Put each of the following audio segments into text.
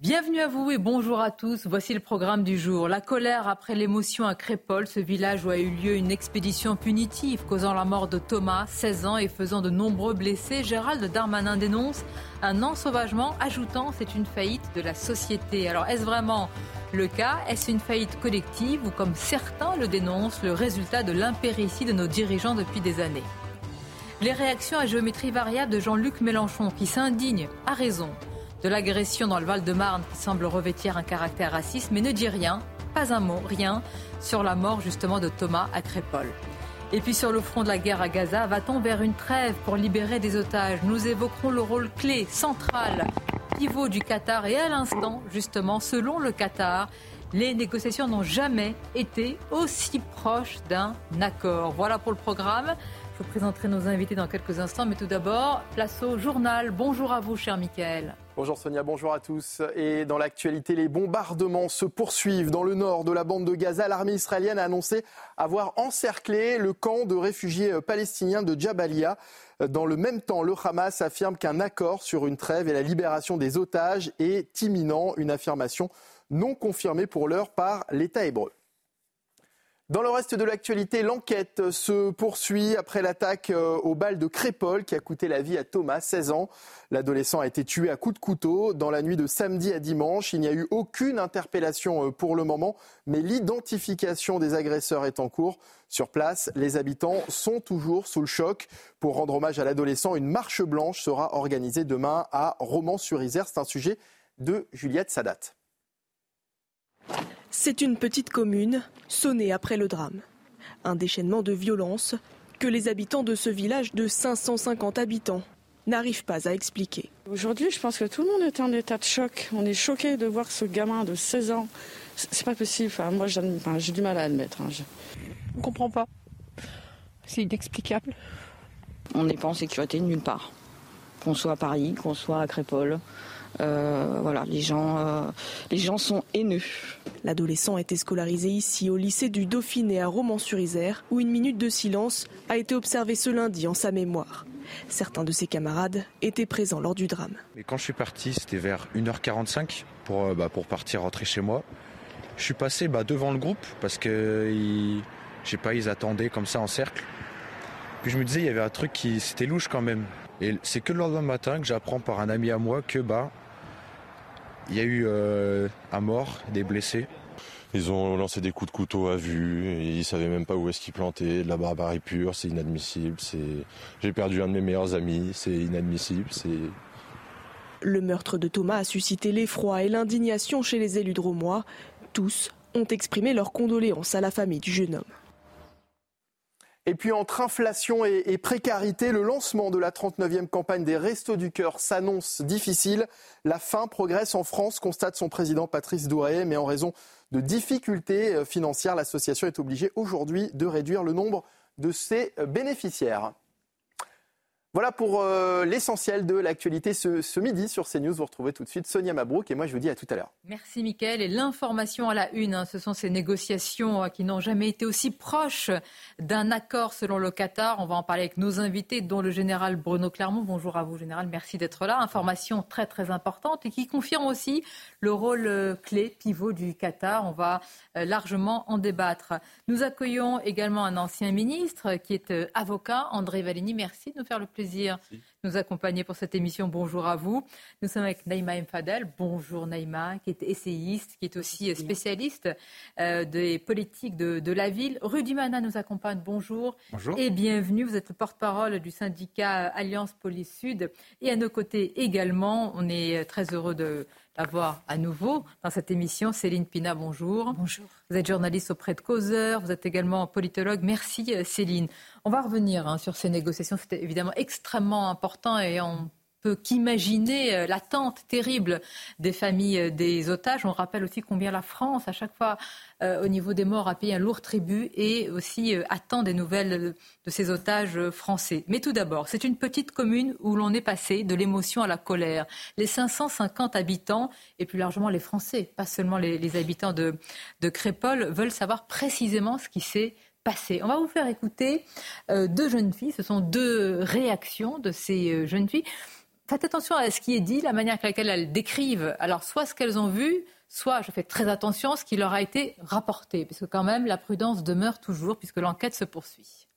Bienvenue à vous et bonjour à tous. Voici le programme du jour. La colère après l'émotion à Crépol, ce village où a eu lieu une expédition punitive causant la mort de Thomas, 16 ans, et faisant de nombreux blessés. Gérald Darmanin dénonce un ensauvagement, ajoutant c'est une faillite de la société. Alors est-ce vraiment le cas? Est-ce une faillite collective ou comme certains le dénoncent, le résultat de l'impéritie de nos dirigeants depuis des années? Les réactions à géométrie variable de Jean-Luc Mélenchon qui s'indigne, à raison, de l'agression dans le Val-de-Marne qui semble revêtir un caractère raciste, mais ne dit rien, pas un mot, rien, sur la mort justement de Thomas à. Et puis sur le front de la guerre à Gaza, va-t-on vers une trêve pour libérer des otages? Nous évoquerons le rôle clé, central, pivot du Qatar. Et à l'instant, justement, selon le Qatar, les négociations n'ont jamais été aussi proches d'un accord. Voilà pour le programme. Je vous présenterai nos invités dans quelques instants, mais tout d'abord, place au journal. Bonjour à vous, cher Michael. Bonjour Sonia, bonjour à tous. Et dans l'actualité, les bombardements se poursuivent dans le nord de la bande de Gaza. L'armée israélienne a annoncé avoir encerclé le camp de réfugiés palestiniens de Jabalia. Dans le même temps, le Hamas affirme qu'un accord sur une trêve et la libération des otages est imminent, une affirmation non confirmée pour l'heure par l'État hébreu. Dans le reste de l'actualité, l'enquête se poursuit après l'attaque euh, au bal de Crépol qui a coûté la vie à Thomas, 16 ans. L'adolescent a été tué à coups de couteau dans la nuit de samedi à dimanche. Il n'y a eu aucune interpellation euh, pour le moment, mais l'identification des agresseurs est en cours. Sur place, les habitants sont toujours sous le choc. Pour rendre hommage à l'adolescent, une marche blanche sera organisée demain à Romans-sur-Isère. C'est un sujet de Juliette Sadat. C'est une petite commune sonnée après le drame. Un déchaînement de violence que les habitants de ce village de 550 habitants n'arrivent pas à expliquer. Aujourd'hui, je pense que tout le monde est en état de choc. On est choqué de voir ce gamin de 16 ans. C'est pas possible. moi, j'ai du mal à admettre. Hein. On comprend pas. C'est inexplicable. On n'est pas en sécurité nulle part. Qu'on soit à Paris, qu'on soit à Crépole, euh, voilà, les gens, euh, les gens sont haineux. L'adolescent a été scolarisé ici au lycée du Dauphiné à Romans-sur-Isère, où une minute de silence a été observée ce lundi en sa mémoire. Certains de ses camarades étaient présents lors du drame. Mais quand je suis parti, c'était vers 1h45 pour, euh, bah, pour partir rentrer chez moi. Je suis passé bah, devant le groupe parce que ils, sais pas, ils attendaient comme ça en cercle. Puis je me disais, il y avait un truc qui c'était louche quand même. Et c'est que le lendemain matin que j'apprends par un ami à moi que bah il y a eu euh, un mort, des blessés. Ils ont lancé des coups de couteau à vue, et ils savaient même pas où est-ce qu'ils plantaient, de la barbarie pure, c'est inadmissible. J'ai perdu un de mes meilleurs amis, c'est inadmissible. Le meurtre de Thomas a suscité l'effroi et l'indignation chez les élus de Romois. Tous ont exprimé leurs condoléances à la famille du jeune homme. Et puis entre inflation et, précarité, le lancement de la 39e campagne des Restos du Cœur s'annonce difficile. La faim progresse en France, constate son président Patrice Douré, mais en raison de difficultés euh, financières, l'association est obligée aujourd'hui de réduire le nombre de ses euh, bénéficiaires. Voilà pour euh, l'essentiel de l'actualité ce, midi sur CNews. Vous retrouvez tout de suite Sonia Mabrouk et moi je vous dis à tout à l'heure. Merci Mickaël. Et l'information à la une, hein, ce sont ces négociations euh, qui n'ont jamais été aussi proches d'un accord selon le Qatar. On va en parler avec nos invités, dont le général Bruno Clermont. Bonjour à vous général, merci d'être là. Information très très importante et qui confirme aussi le rôle euh, clé, pivot du Qatar. On va largement en débattre. Nous accueillons également un ancien ministre qui est avocat, André Valigny. Merci de nous faire le plaisir plaisir de nous accompagner pour cette émission. Bonjour à vous. Nous sommes avec Naïma Mfadel. Bonjour Naïma, qui est essayiste, qui est aussi spécialiste euh, des politiques de, la ville. Rudy Mana nous accompagne. Bonjour. Bonjour. Et bienvenue. Vous êtes le porte-parole du syndicat Alliance Police Sud. Et à nos côtés également, on est très heureux de avoir à nouveau dans cette émission Céline Pina. Bonjour. Bonjour. Vous êtes journaliste auprès de Causeur, vous êtes également politologue. Merci euh, Céline. On va revenir hein, sur ces négociations. C'était évidemment extrêmement important et on peut qu'imaginer euh, l'attente terrible des familles euh, des otages. On rappelle aussi combien la France, à chaque fois, euh, au niveau des morts, a payé un lourd tribut et aussi attend des nouvelles de ces otages français. Mais tout d'abord, c'est une petite commune où l'on est passé de l'émotion à la colère. Les 550 habitants et plus largement les Français, pas seulement les, habitants de, de Crépole, veulent savoir précisément ce qui s'est passé. On va vous faire écouter deux jeunes filles. Ce sont deux réactions de ces jeunes filles faites attention à ce qui est dit, la manière avec laquelle elles décrivent. Alors, soit ce qu'elles ont vu, soit je fais très attention à ce qui leur a été rapporté, parce que quand même, la prudence demeure toujours, puisque l'enquête se poursuit.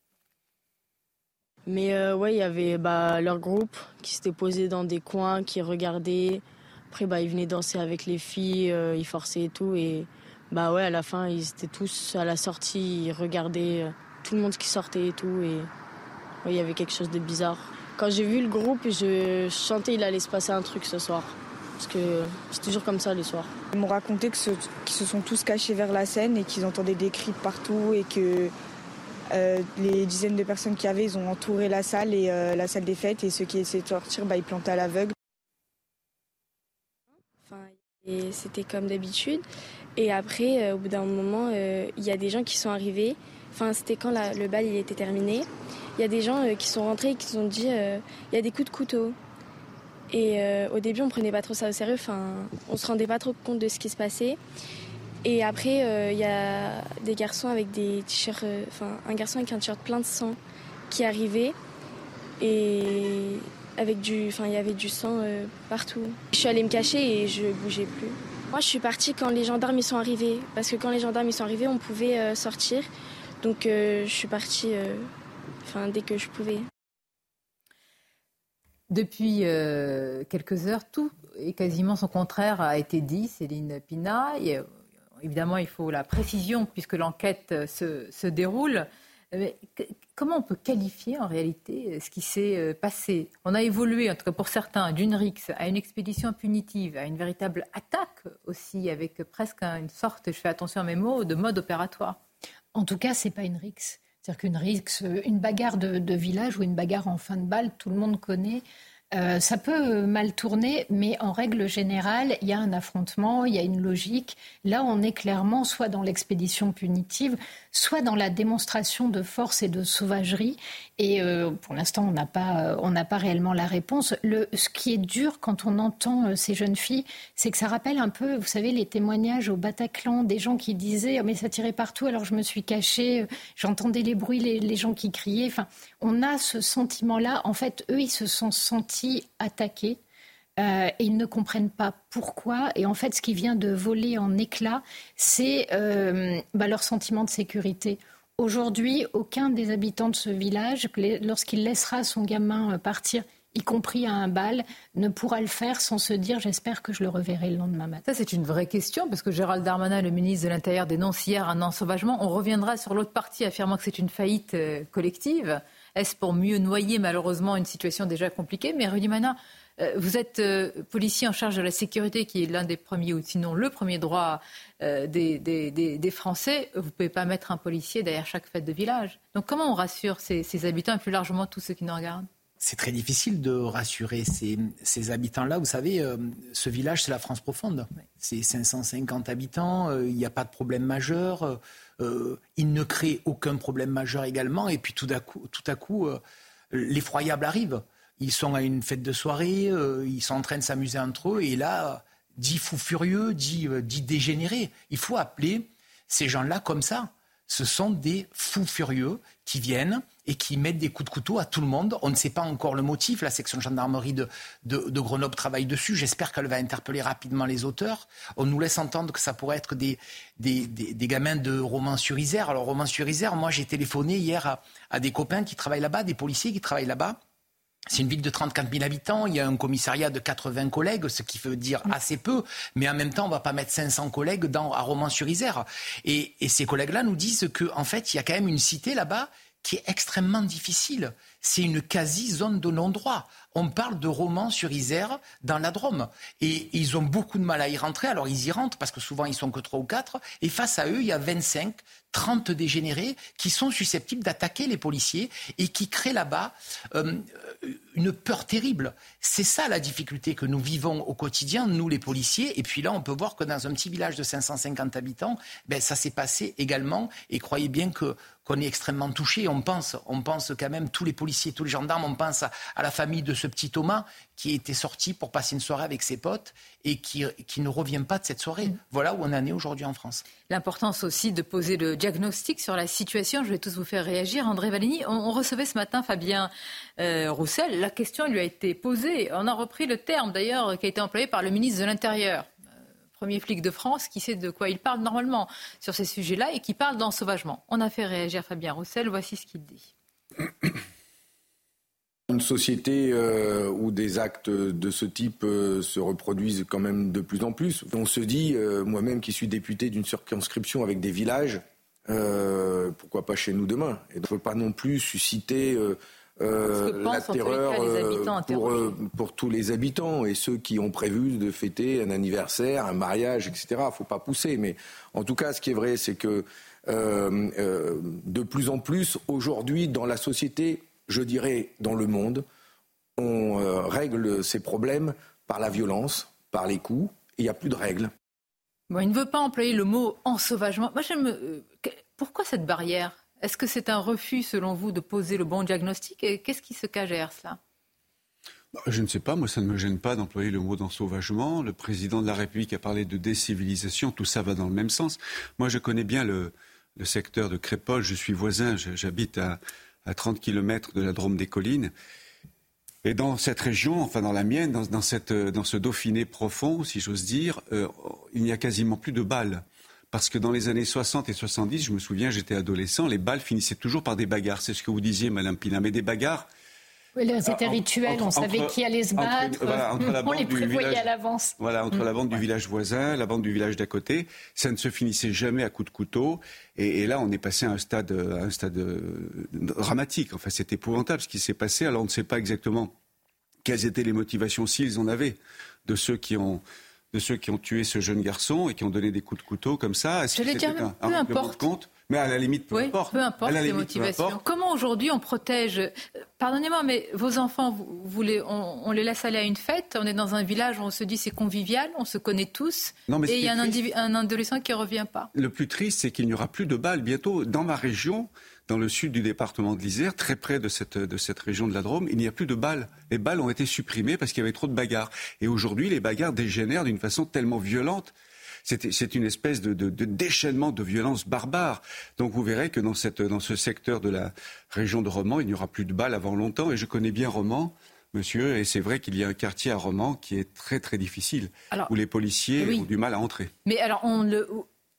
Mais euh, ouais, il y avait bah, leur groupe qui s'était posé dans des coins, qui regardaient. Après, bah, ils venaient danser avec les filles, euh, ils forçaient et tout. Et bah ouais, à la fin, ils étaient tous à la sortie, ils regardaient euh, tout le monde qui sortait et tout. Et il y avait quelque chose de bizarre. Quand j'ai vu le groupe, je chantais il allait se passer un truc ce soir. Parce que c'est toujours comme ça les soirs. Ils m'ont raconté qu'ils se, sont tous cachés vers la scène et qu'ils entendaient des cris partout et que euh, les dizaines de personnes qu'il y avait, ils ont entouré la salle et euh, la salle des fêtes et ceux qui essayaient de sortir, bah, ils plantaient à l'aveugle. et c'était comme d'habitude. Et après, euh, au bout d'un moment, il y a des gens qui sont arrivés. Enfin, c'était quand le bal il était terminé il y a des gens euh, qui sont rentrés et qui se sont dit euh, il y a des coups de couteau. Et euh, au début, on prenait pas trop ça au sérieux. Enfin, on se rendait pas trop compte de ce qui se passait. Et après, il y a des garçons avec des t-shirts, enfin, un garçon avec un t-shirt plein de sang qui arrivait et avec du, enfin, il y avait du sang partout. Je suis allée me cacher et je bougeais plus. Moi, je suis partie quand les gendarmes y sont arrivés, parce que quand les gendarmes y sont arrivés, on pouvait sortir. Donc, je suis partie enfin, dès que je pouvais. Depuis euh, quelques heures, tout et quasiment son contraire a été dit, Céline Pina. Euh, évidemment, il faut la précision puisque l'enquête se, se, déroule. Mais comment on peut qualifier en réalité ce qui s'est euh, passé? On a évolué, en tout cas pour certains, d'une rixe à une expédition punitive, à une véritable attaque aussi, avec presque une sorte, je fais attention à mes mots, de mode opératoire. En tout cas, c'est pas une rixe. C'est-à-dire qu'une une bagarre de, village ou une bagarre en fin de balle, tout le monde connaît. Euh, ça peut mal tourner, mais en règle générale, il y a un affrontement, il y a une logique. Là, on est clairement soit dans l'expédition punitive, soit dans la démonstration de force et de sauvagerie. Et euh, pour l'instant, on n'a pas, euh, on n'a pas réellement la réponse. Ce qui est dur quand on entend ces jeunes filles, c'est que ça rappelle un peu, vous savez, les témoignages au Bataclan des gens qui disaient oh, mais ça tirait partout, alors je me suis cachée, j'entendais les bruits, les, gens qui criaient. Enfin, on a ce sentiment-là. En fait, eux, ils se sont sentis attaqués. Euh, et ils ne comprennent pas pourquoi. Et en fait, ce qui vient de voler en éclats, c'est euh, bah, leur sentiment de sécurité. Aujourd'hui, aucun des habitants de ce village, lorsqu'il laissera son gamin euh, partir, y compris à un bal, ne pourra le faire sans se dire j'espère que je le reverrai le lendemain matin. Ça, c'est une vraie question, parce que Gérald Darmanin, le ministre de l'Intérieur, dénonce hier un ensauvagement. On reviendra sur l'autre partie affirmant que c'est une faillite collective. Est-ce pour mieux noyer malheureusement une situation déjà compliquée? Mais Rudy euh, vous êtes euh, policier en charge de la sécurité, qui est l'un des premiers, ou sinon le premier droit euh, des, Français. Vous ne pouvez pas mettre un policier derrière chaque fête de village. Donc comment on rassure ces, habitants et plus largement tous ceux qui nous regardent? C'est très difficile de rassurer ces, habitants-là. Vous savez, ce village, c'est la France profonde. C'est 550 habitants, il n'y a pas de problème majeur. Euh, il ne crée aucun problème majeur également. Et puis tout à coup, tout à coup euh, l'effroyable arrive. Ils sont à une fête de soirée, euh, ils sont en train de s'amuser entre eux. Et là, dit fou furieux, dit, dit dégénéré. Il faut appeler ces gens-là comme ça. Ce sont des fous furieux qui viennent et qui mettent des coups de couteau à tout le monde. On ne sait pas encore le motif. La section gendarmerie de, de, Grenoble travaille dessus. J'espère qu'elle va interpeller rapidement les auteurs. On nous laisse entendre que ça pourrait être des, gamins de Romans-sur-Isère. Alors, Romans-sur-Isère, moi, j'ai téléphoné hier à des copains qui travaillent là-bas, des policiers qui travaillent là-bas. C'est une ville de 34 000 habitants, il y a un commissariat de 80 collègues, ce qui veut dire assez peu, mais en même temps, on ne va pas mettre 500 collègues dans, à Romans-sur-Isère. Et, et, ces collègues-là nous disent qu'en en fait, il y a quand même une cité là-bas qui est extrêmement difficile. C'est une quasi-zone de non-droit. On parle de Romans-sur-Isère dans la Drôme. Et ils ont beaucoup de mal à y rentrer. Alors ils y rentrent parce que souvent ils sont que trois ou quatre. Et face à eux, il y a 25, 30 dégénérés qui sont susceptibles d'attaquer les policiers et qui créent là-bas euh, une peur terrible. C'est ça la difficulté que nous vivons au quotidien, nous les policiers. Et puis là, on peut voir que dans un petit village de 550 habitants, ben, ça s'est passé également. Et croyez bien que qu'on est extrêmement touché. On pense, on pense quand même, tous les policiers, tous les gendarmes, on pense à, la famille de ce petit Thomas qui était sorti pour passer une soirée avec ses potes et qui, qui ne revient pas de cette soirée. Mm. Voilà où on en est aujourd'hui en France. L'importance aussi de poser le diagnostic sur la situation. Je vais tous vous faire réagir. André Valigny, on, recevait ce matin Fabien euh, Roussel. La question lui a été posée. On a repris le terme d'ailleurs qui a été employé par le ministre de l'Intérieur premier flic de France qui sait de quoi il parle normalement sur ces sujets-là et qui parle d'ensauvagement. On a fait réagir Fabien Roussel, voici ce qu'il dit. Une société euh, où des actes de ce type euh, se reproduisent quand même de plus en plus. On se dit, euh, moi-même qui suis député d'une circonscription avec des villages, pourquoi pas chez nous demain? Et ne faut pas non plus susciter la terreur pour, pour, tous les habitants et ceux qui ont prévu de fêter un anniversaire, un mariage, etc. Il ne faut pas pousser. Mais en tout cas, ce qui est vrai, c'est que de plus en plus, aujourd'hui, dans la société, je dirais dans le monde, on règle ces problèmes par la violence, par les coups, et il n'y a plus de règles. Bon, il ne veut pas employer le mot ensauvagement. Moi, j'aime. Pourquoi cette barrière? Est-ce que c'est un refus, selon vous, de poser le bon diagnostic? Et qu'est-ce qui se cache derrière cela? Bah, je ne sais pas, moi ça ne me gêne pas d'employer le mot d'ensauvagement. Le président de la République a parlé de décivilisation, tout ça va dans le même sens. Moi je connais bien le, secteur de Crépole, je suis voisin, j'habite à, 30 km de la Drôme des Collines. Et dans cette région, enfin dans la mienne, dans, ce Dauphiné profond, si j'ose dire, euh, il n'y a quasiment plus de balles. Parce que dans les années 60 et 70, je me souviens, j'étais adolescent, les balles finissaient toujours par des bagarres. C'est ce que vous disiez, Madame Pina, mais des bagarres. Oui, c'était ah, rituel, on savait qui allait se battre, on les prévoyait à l'avance. Voilà, entre la bande du village voisin, la bande du village d'à côté, ça ne se finissait jamais à coups de couteau. Et, là, on est passé à un stade, à un stade euh, dramatique. Enfin, c'est épouvantable ce qui s'est passé. Alors, on ne sait pas exactement quelles étaient les motivations, s'ils en avaient, de ceux qui ont de ceux qui ont tué ce jeune garçon et qui ont donné des coups de couteau comme ça Je l'ai dire, peu importe. compte? Mais à la limite, peu importe. Peu importe les motivations. Comment aujourd'hui on protège Pardonnez-moi, mais vos enfants, vous, les, on, les laisse aller à une fête. On est dans un village où on se dit c'est convivial, on se connaît tous. et il y a un, un, adolescent qui ne revient pas. Le plus triste, c'est qu'il n'y aura plus de balles bientôt dans ma région dans le sud du département de l'Isère, très près de cette, de cette région de la Drôme, il n'y a plus de balles. Les balles ont été supprimées parce qu'il y avait trop de bagarres. Et aujourd'hui, les bagarres dégénèrent d'une façon tellement violente c'est une espèce de, déchaînement de violence barbare. Donc vous verrez que dans, cette, dans ce secteur de la région de Romans, il n'y aura plus de balles avant longtemps. Et je connais bien Romans monsieur, et c'est vrai qu'il y a un quartier à Romans qui est très très difficile, où les policiers ont du mal à entrer. Mais alors, on le,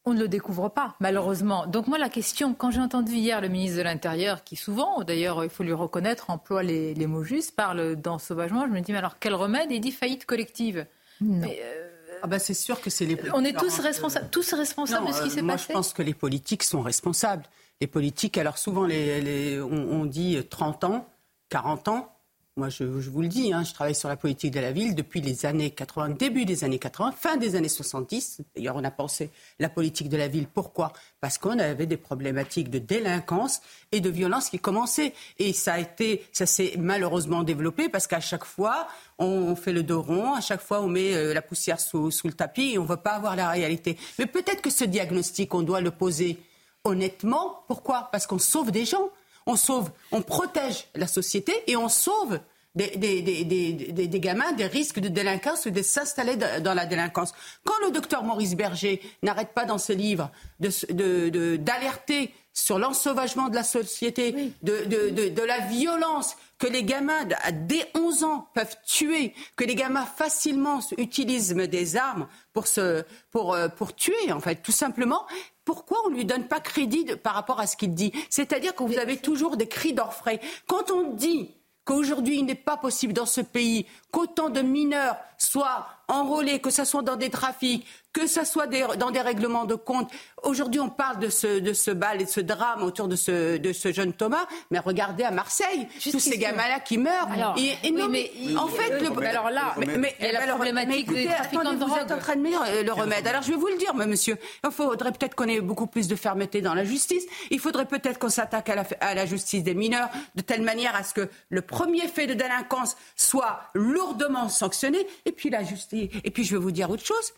on ne le découvre pas, malheureusement. Donc moi, la question, quand j'ai entendu hier le ministre de l'Intérieur, qui souvent, d'ailleurs, il faut lui reconnaître, emploie les, mots justes, parle d'ensauvagement, je me dis, mais alors quel remède Il dit faillite collective? Euh, ah bah c'est sûr que c'est les On est tous responsables, tous responsables de ce qui s'est passé. Moi, je pense que les politiques sont responsables. Les politiques, alors souvent, les, on, dit 30 ans, 40 ans. Moi, je, vous le dis, hein, je travaille sur la politique de la ville depuis les années 80, début des années 80, fin des années 70. D'ailleurs, on a pensé la politique de la ville. Pourquoi? Parce qu'on avait des problématiques de délinquance et de violence qui commençaient. Et ça a été, ça s'est malheureusement développé parce qu'à chaque fois, on fait le dos rond, à chaque fois, on met euh, la poussière sous, sous le tapis et on ne veut pas avoir la réalité. Mais peut-être que ce diagnostic, on doit le poser honnêtement. Pourquoi? Parce qu'on sauve des gens on sauve, on protège la société et on sauve des, des, gamins des risques de délinquance ou de s'installer dans la délinquance. Quand le docteur Maurice Berger n'arrête pas dans ses livres d'alerter sur l'ensauvagement de la société, de, la violence que les gamins dès 11 ans peuvent tuer, que les gamins facilement utilisent des armes pour, se, pour, euh, pour tuer, en fait, tout simplement, pourquoi on ne lui donne pas crédit par rapport à ce qu'il dit? C'est-à-dire que vous avez toujours des cris d'orfraie. Quand on dit qu'aujourd'hui il n'est pas possible dans ce pays qu'autant de mineurs soient enrôlés, que ce soit dans des trafics, que ce soit dans des règlements de compte. Aujourd'hui, on parle de ce, de ce bal et de ce drame autour de ce, de ce jeune Thomas, mais regardez à Marseille, tous ces gamins-là qui meurent. et, non, mais, en fait, le, alors là, mais, mais, la alors, problématique écoutez, des attendez, de vous êtes en train de me dire euh, le remède. Alors je vais vous le dire, monsieur. Il faudrait peut-être qu'on ait beaucoup plus de fermeté dans la justice. Il faudrait peut-être qu'on s'attaque à la, à la justice des mineurs de telle manière à ce que le premier fait de délinquance soit lourdement sanctionné. Et puis la justice. Et puis je vais vous dire autre chose.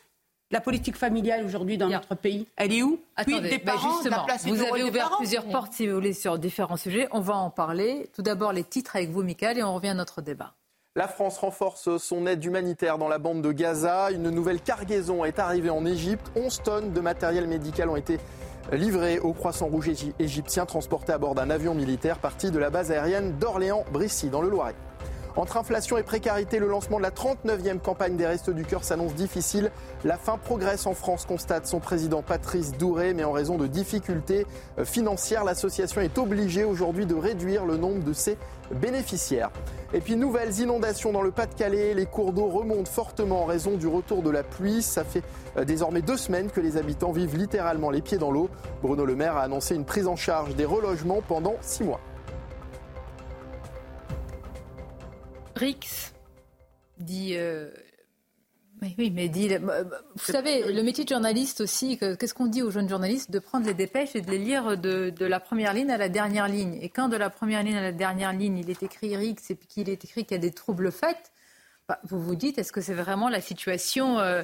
La politique familiale aujourd'hui dans notre pays, elle est où? Attendez, des bah, parents, justement, vous avez ouvert plusieurs portes, si vous voulez, sur différents sujets. On va en parler. Tout d'abord, les titres avec vous, Michael, et on revient à notre débat. La France renforce son aide humanitaire dans la bande de Gaza. Une nouvelle cargaison est arrivée en Égypte. 11 tonnes de matériel médical ont été livrées au Croissant Rouge égyptien transporté à bord d'un avion militaire parti de la base aérienne d'Orléans-Brissy dans le Loiret. Entre inflation et précarité, le lancement de la 39e campagne des Restos du Cœur s'annonce difficile. La fin progresse en France, constate son président Patrice Douré, mais en raison de difficultés euh, financières, l'association est obligée aujourd'hui de réduire le nombre de ses bénéficiaires. Et puis nouvelles inondations dans le Pas-de-Calais, les cours d'eau remontent fortement en raison du retour de la pluie. Ça fait euh, désormais deux semaines que les habitants vivent littéralement les pieds dans l'eau. Bruno Le Maire a annoncé une prise en charge des relogements pendant six mois. Rix dit. Euh, oui, mais dit. Vous savez, le métier de journaliste aussi, qu'est-ce qu'on dit aux jeunes journalistes De prendre les dépêches et de les lire de, la première ligne à la dernière ligne. Et quand de la première ligne à la dernière ligne, il est écrit Rix et puis qu'il est écrit qu'il y a des troubles faits, bah, vous vous dites, est-ce que c'est vraiment la situation euh,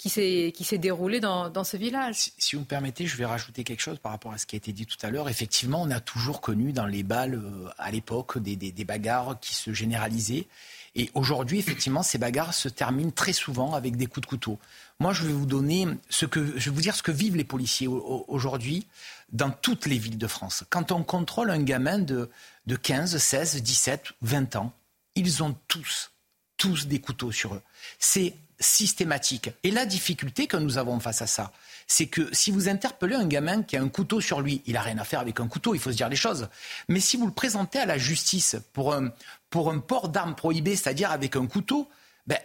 qui s'est déroulée dans, ce village. Si, vous me permettez, je vais rajouter quelque chose par rapport à ce qui a été dit tout à l'heure. Effectivement, on a toujours connu dans les balles euh, à l'époque des, des, bagarres qui se généralisaient. Et aujourd'hui, effectivement, ces bagarres se terminent très souvent avec des coups de couteau. Moi, je vais vous donner ce que, je vais vous dire ce que vivent les policiers aujourd'hui dans toutes les villes de France. Quand on contrôle un gamin de, de 15, 16, 17, 20 ans, ils ont tous, tous des couteaux sur eux. C'est systématique. Et la difficulté que nous avons face à ça, c'est que si vous interpellez un gamin qui a un couteau sur lui, il n'a rien à faire avec un couteau, il faut se dire les choses. Mais si vous le présentez à la justice pour un, pour un port d'armes prohibé, c'est-à-dire avec un couteau, ben,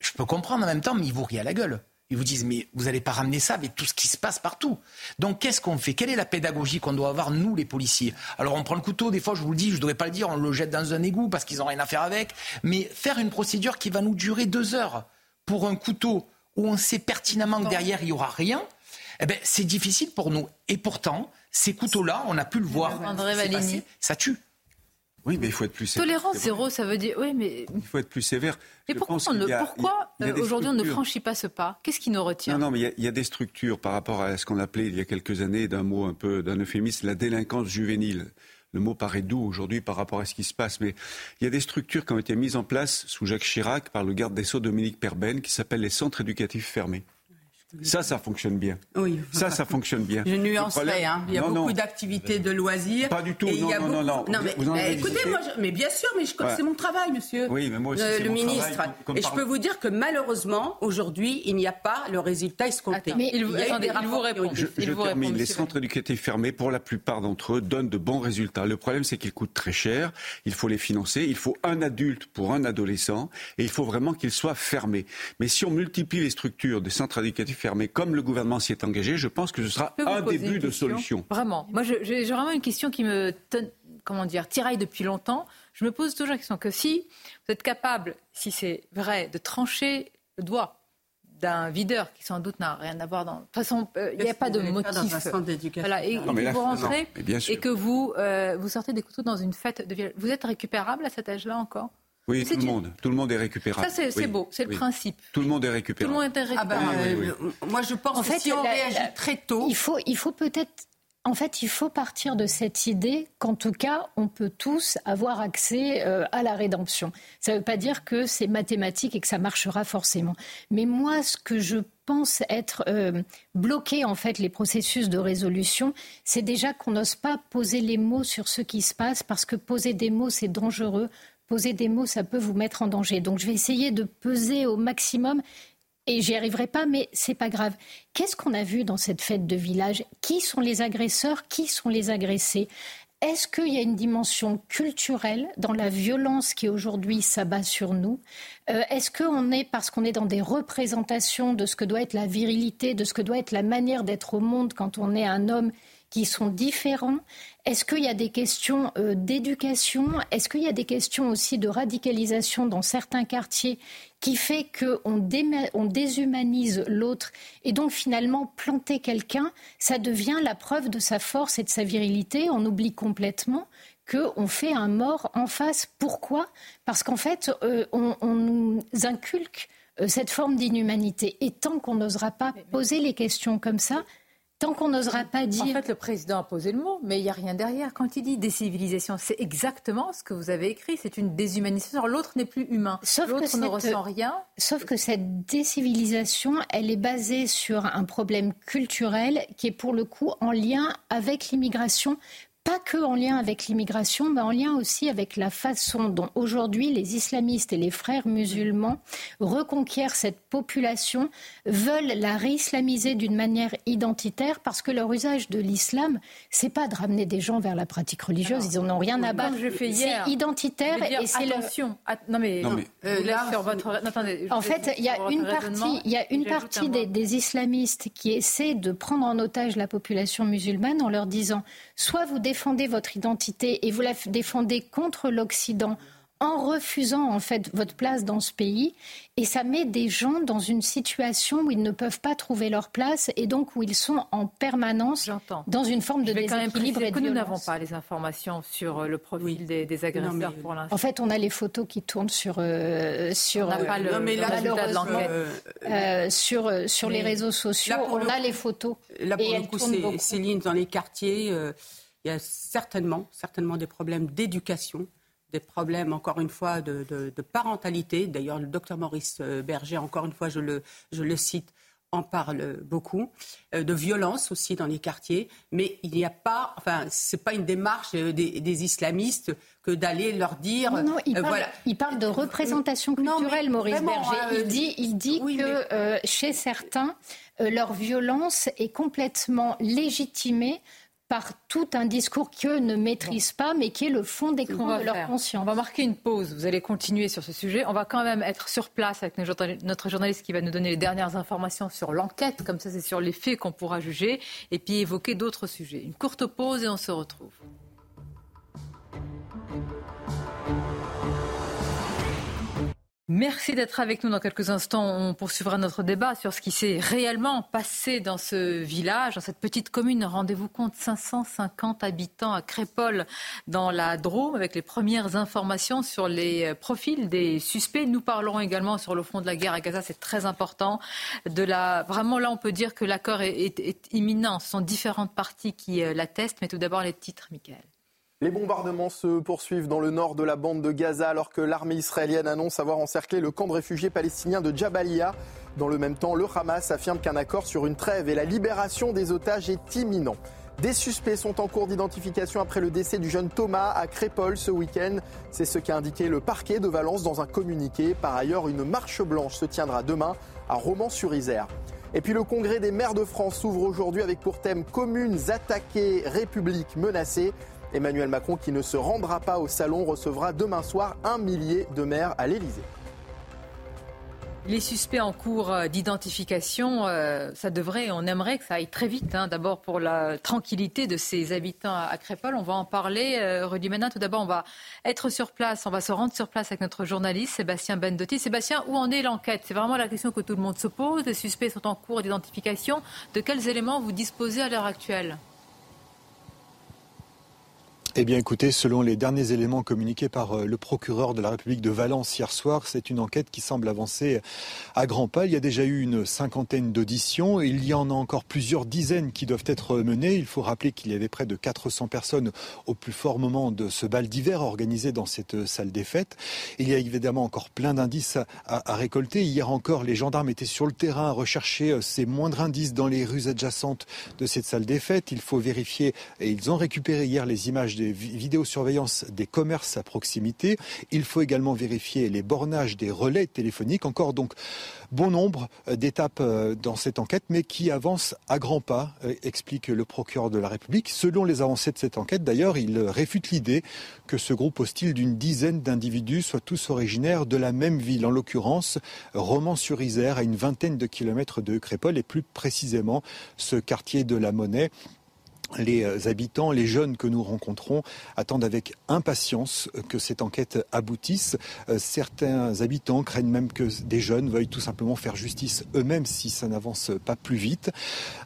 je peux comprendre en même temps, mais ils vous rient à la gueule. Ils vous disent, mais vous n'allez pas ramener ça avec tout ce qui se passe partout. Donc, qu'est-ce qu'on fait? Quelle est la pédagogie qu'on doit avoir, nous, les policiers? Alors, on prend le couteau, des fois, je vous le dis, je ne devrais pas le dire, on le jette dans un égout parce qu'ils n'ont rien à faire avec. Mais faire une procédure qui va nous durer deux heures pour un couteau où on sait pertinemment que derrière, il n'y aura rien, eh ben, c'est difficile pour nous. Et pourtant, ces couteaux-là, on a pu le voir. ça tue. Oui, mais il faut être plus sévère. Tolérance zéro, ça veut dire. Oui, mais. Il faut être plus sévère. Et pourquoi, aujourd'hui on ne franchit pas ce pas? Qu'est-ce qui nous retient? Non, non, mais il y, a des structures par rapport à ce qu'on appelait il y a quelques années, d'un mot un peu, d'un euphémisme, la délinquance juvénile le mot paraît doux aujourd'hui par rapport à ce qui se passe, mais il y a des structures qui ont été mises en place sous Jacques Chirac par le garde des Sceaux Dominique Perben qui s'appellent les centres éducatifs fermés. Ça, ça fonctionne bien. Oui. Ça, ça fonctionne bien. Je nuancerai. Hein. Il y a beaucoup d'activités de loisirs. Pas du tout. Non, non, non, non, mais, écoutez, moi, mais bien sûr, mais c'est mon travail, monsieur. Oui, mais moi aussi, le, ministre. et je peux vous dire que malheureusement, aujourd'hui, il n'y a pas le résultat escompté. mais il, vous, il vous répond. Je, je termine. les centres éducatifs fermés, pour la plupart d'entre eux, donnent de bons résultats. Le problème, c'est qu'ils coûtent très cher. Il faut les financer. Il faut un adulte pour un adolescent, et il faut vraiment qu'ils soient fermés. Mais si on multiplie les structures des centres éducatifs fermés, comme le gouvernement s'y est engagé, je pense que ce sera un début de solution. Vraiment. Moi, j'ai vraiment une question qui me comment dire, tiraille depuis longtemps. Je me pose toujours la question que si vous êtes capable, si c'est vrai, de trancher le doigt d'un videur qui sans doute n'a rien à voir dans. De toute façon, euh, il n'y a pas de motif. Voilà, et, que vous rentrez et que vous, euh, vous sortez des couteaux dans une fête de. Vous êtes récupérable à cet âge-là encore? Oui, tout le monde. Tout le monde est récupérable. Ça, c'est beau, c'est le principe. Tout le monde est récupérable. Tout le monde est récupérable. Ah ben, moi, je pense en que si on réagit très tôt. Il faut, il faut peut-être en fait, il faut partir de cette idée qu'en tout cas, on peut tous avoir accès euh, à la rédemption. Ça ne veut pas dire que c'est mathématique et que ça marchera forcément. Mais moi, ce que je pense être euh, bloqué en fait les processus de résolution, c'est déjà qu'on n'ose pas poser les mots sur ce qui se passe parce que poser des mots c'est dangereux poser des mots, ça peut vous mettre en danger. Donc je vais essayer de peser au maximum et j'y arriverai pas, mais c'est pas grave. Qu'est-ce qu'on a vu dans cette fête de village? Qui sont les agresseurs? Qui sont les agressés? Est-ce qu'il y a une dimension culturelle dans la violence qui aujourd'hui s'abat sur nous? Euh, Est-ce qu'on est, parce qu'on est dans des représentations de ce que doit être la virilité, de ce que doit être la manière d'être au monde quand on est un homme qui sont différents Est-ce qu'il y a des questions euh, d'éducation? Est-ce qu'il y a des questions aussi de radicalisation dans certains quartiers qui fait qu'on on déshumanise l'autre? Et donc finalement planter quelqu'un, ça devient la preuve de sa force et de sa virilité. On oublie complètement qu'on fait un mort en face. Pourquoi? Parce qu'en fait, euh, on, on, nous inculque euh, cette forme d'inhumanité. Et tant qu'on n'osera pas poser les questions comme ça, Tant qu'on n'osera pas dire. En fait, le président a posé le mot, mais il n'y a rien derrière. Quand il dit décivilisation, c'est exactement ce que vous avez écrit. C'est une déshumanisation. L'autre n'est plus humain. L'autre ne ressent rien. Sauf que cette décivilisation, elle est basée sur un problème culturel qui est pour le coup en lien avec l'immigration pas que en lien avec l'immigration, mais en lien aussi avec la façon dont aujourd'hui les islamistes et les frères musulmans reconquièrent cette population, veulent la réislamiser d'une manière identitaire parce que leur usage de l'islam, c'est pas de ramener des gens vers la pratique religieuse, ils en ont rien à battre. C'est identitaire et c'est attention. Non mais, non, mais... Euh, votre... en fait, il y a une partie, il y a une partie des, des islamistes qui essaient de prendre en otage la population musulmane en leur disant soit vous défendez votre identité et vous la défendez contre l'Occident en refusant en fait votre place dans ce pays et ça met des gens dans une situation où ils ne peuvent pas trouver leur place et donc où ils sont en permanence dans une forme de déséquilibre et que nous n'avons pas les informations sur euh, le profil des, agresseurs pour l'instant. En fait, on a les photos qui tournent sur euh, sur on pas le, euh, sur sur les réseaux sociaux. on a les photos. Là pour le coup, Céline dans les quartiers il y a certainement, certainement des problèmes d'éducation, des problèmes, encore une fois, de, parentalité. D'ailleurs, le docteur Maurice euh, Berger, encore une fois, je le, je le cite, en parle beaucoup, euh, de violence aussi dans les quartiers, mais il n'y a pas, enfin, c'est pas une démarche euh, des, islamistes que d'aller leur dire. Non, il, parle, voilà. il parle de représentation culturelle, Maurice Berger. il dit, il dit que chez certains, leur violence est complètement légitimée par tout un discours qu'eux ne maîtrisent pas, mais qui est le fond d'écran de leur conscience. On va marquer une pause. Vous allez continuer sur ce sujet. On va quand même être sur place avec notre journaliste qui va nous donner les dernières informations sur l'enquête. Comme ça, c'est sur les faits qu'on pourra juger. Et puis évoquer d'autres sujets. Une courte pause et on se retrouve. Merci d'être avec nous. Dans quelques instants, on poursuivra notre débat sur ce qui s'est réellement passé dans ce village, dans cette petite commune. Rendez-vous compte, 550 habitants à Crépole, dans la Drôme, avec les premières informations sur les profils des suspects. Nous parlerons également sur le front de la guerre à Gaza. C'est très important. Vraiment, là, on peut dire que l'accord est, imminent. Ce sont différentes parties qui euh, l'attestent. Mais tout d'abord, les titres, Michael. Les bombardements se poursuivent dans le nord de la bande de Gaza alors que l'armée israélienne annonce avoir encerclé le camp de réfugiés palestiniens de Jabalia. Dans le même temps, le Hamas affirme qu'un accord sur une trêve et la libération des otages est imminent. Des suspects sont en cours d'identification après le décès du jeune Thomas à Crépole ce week-end. C'est ce qu'a indiqué le parquet de Valence dans un communiqué. Par ailleurs, une marche blanche se tiendra demain à Romans-sur-Isère. Et puis le congrès des maires de France s'ouvre aujourd'hui avec pour thème Communes attaquées, République menacée. Emmanuel Macron, qui ne se rendra pas au salon, recevra demain soir un millier de maires à l'Élysée. Les suspects en cours euh, d'identification, euh, ça devrait, on aimerait que ça aille très vite. Hein. D'abord pour la tranquillité de ces habitants à Crépole, on va en parler. Euh, Rudy Ménin, tout d'abord, on va être sur place, on va se rendre sur place avec notre journaliste Sébastien Bendotti. Sébastien, où en est l'enquête? C'est vraiment la question que tout le monde se pose. Les suspects sont en cours d'identification. De quels éléments vous disposez à l'heure actuelle? Eh bien écoutez, selon les derniers éléments communiqués par euh, le procureur de la République de Valence hier soir, c'est une enquête qui semble avancer à grands pas. Il y a déjà eu une cinquantaine d'auditions. Il y en a encore plusieurs dizaines qui doivent être menées. Il faut rappeler qu'il y avait près de 400 personnes au plus fort moment de ce bal d'hiver organisé dans cette salle des fêtes. Il y a évidemment encore plein d'indices à, récolter. Hier encore, les gendarmes étaient sur le terrain à rechercher euh, ces moindres indices dans les rues adjacentes de cette salle des fêtes. Il faut vérifier, et ils ont récupéré hier les images de vidéosurveillance des commerces à proximité. Il faut également vérifier les bornages des relais téléphoniques. Encore donc bon nombre euh, d'étapes euh, dans cette enquête, mais qui avance à grands pas, euh, explique le procureur de la République. Selon les avancées de cette enquête, d'ailleurs, il réfute l'idée que ce groupe hostile d'une dizaine d'individus soit tous originaires de la même ville, en l'occurrence Romans-sur-Isère, à une vingtaine de kilomètres de Crépol, et plus précisément ce quartier de la Monnaie les euh, habitants, les jeunes que nous rencontrons attendent avec impatience que cette enquête aboutisse. Euh, certains habitants craignent même que des jeunes veuillent tout simplement faire justice eux-mêmes si ça n'avance pas plus vite.